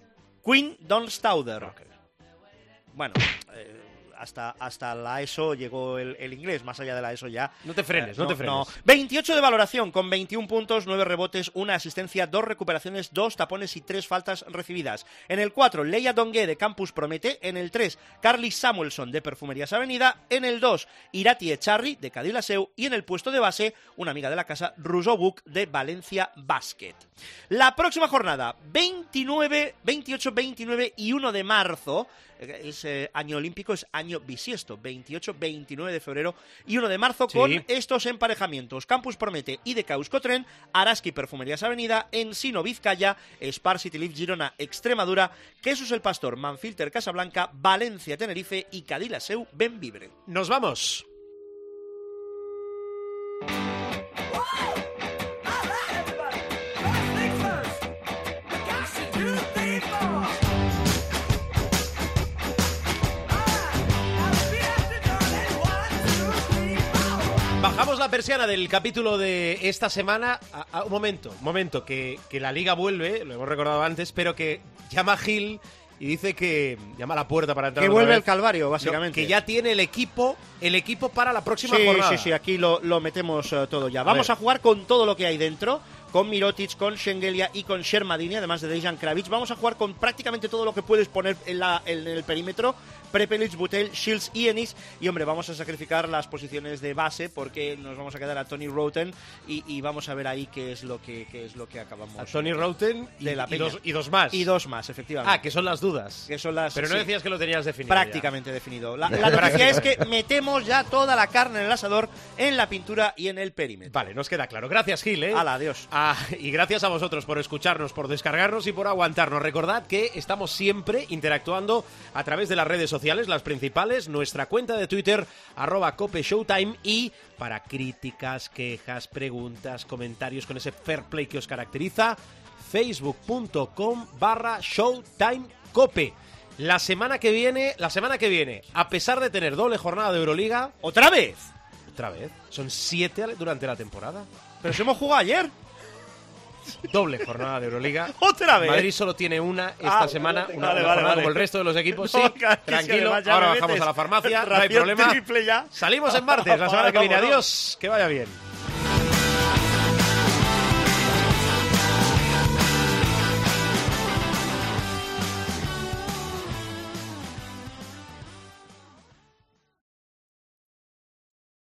Queen Don Stauder. Bueno, eh, hasta, hasta la ESO llegó el, el inglés, más allá de la ESO ya. No te frenes, Eh, no te frenes. 28 de valoración, con 21 puntos, 9 rebotes, una asistencia, 2 recuperaciones, 2 tapones y 3 faltas recibidas. En el 4, Leia Dongue de Campus Promete. En el 3, Carly Samuelson de Perfumerías Avenida. En el 2, Irati Echarri de Cadilaseu. Y en el puesto de base, una amiga de la casa, Rousseau Buc de Valencia Basket. La próxima jornada, 29, 28, 29 y 1 de marzo, eh, es eh, año olímpico, es año bisiesto, 28, 29 de febrero y 1 de marzo Sí. con estos emparejamientos. Campus Promete y de Euskotren, Araski Perfumerías Avenida, Ensino Vizcaya, Spar City Lift Girona Extremadura, Quesos el Pastor, Manfilter Casablanca, Valencia Tenerife y Cadilaseu Benvibre. Nos vamos. La persiana del capítulo de esta semana. A- a- un momento, un momento, que, que la liga vuelve, lo hemos recordado antes, pero que llama Gil y dice que llama a la puerta para entrar. Que vuelve el calvario, No, básicamente. que ya tiene el equipo, el equipo para la próxima sí, jornada. Sí, sí, aquí lo, lo metemos eh, todo ya. A Vamos ver. a jugar con todo lo que hay dentro, con Mirotic, con Schengelia y con Shermadini, además de Dejan Kravitz. Vamos a jugar con prácticamente todo lo que puedes poner en, la, en el perímetro. Prepelic, Butel, Shields y Ennis. Y hombre, vamos a sacrificar las posiciones de base porque nos vamos a quedar a Tony Roten y, y vamos a ver ahí qué es lo que, qué es lo que acabamos. A Tony Roten y, de la y dos, y dos más. Y dos más, efectivamente. Ah, que son las dudas. Que son las, Pero no sí. decías que lo tenías definido. Prácticamente definido. La, la *laughs* noticia es que metemos ya toda la carne en el asador, en la pintura y en el perímetro. Vale, nos queda claro. Gracias, Gil. ¿eh? Hala, adiós. Ah, y gracias a vosotros por escucharnos, por descargarnos y por aguantarnos. Recordad que estamos siempre interactuando a través de las redes sociales, las principales, nuestra cuenta de Twitter, arroba Cope Showtime, y para críticas, quejas, preguntas, comentarios con ese fair play que os caracteriza, facebook.com barra Showtime Cope. La semana que viene, la semana que viene, a pesar de tener doble jornada de Euroliga, ¿Otra vez? otra vez, son siete durante la temporada. Pero si hemos jugado ayer. Doble jornada de Euroliga. *laughs* ¿Otra vez? Madrid solo tiene una esta Ah, semana, una, vale, una vale, jornada vale. como el resto de los *laughs* equipos. No, sí, tranquilo. Ahora bajamos a la farmacia, no hay problema. ya. Salimos en martes la semana que viene. Adiós. Que vaya bien.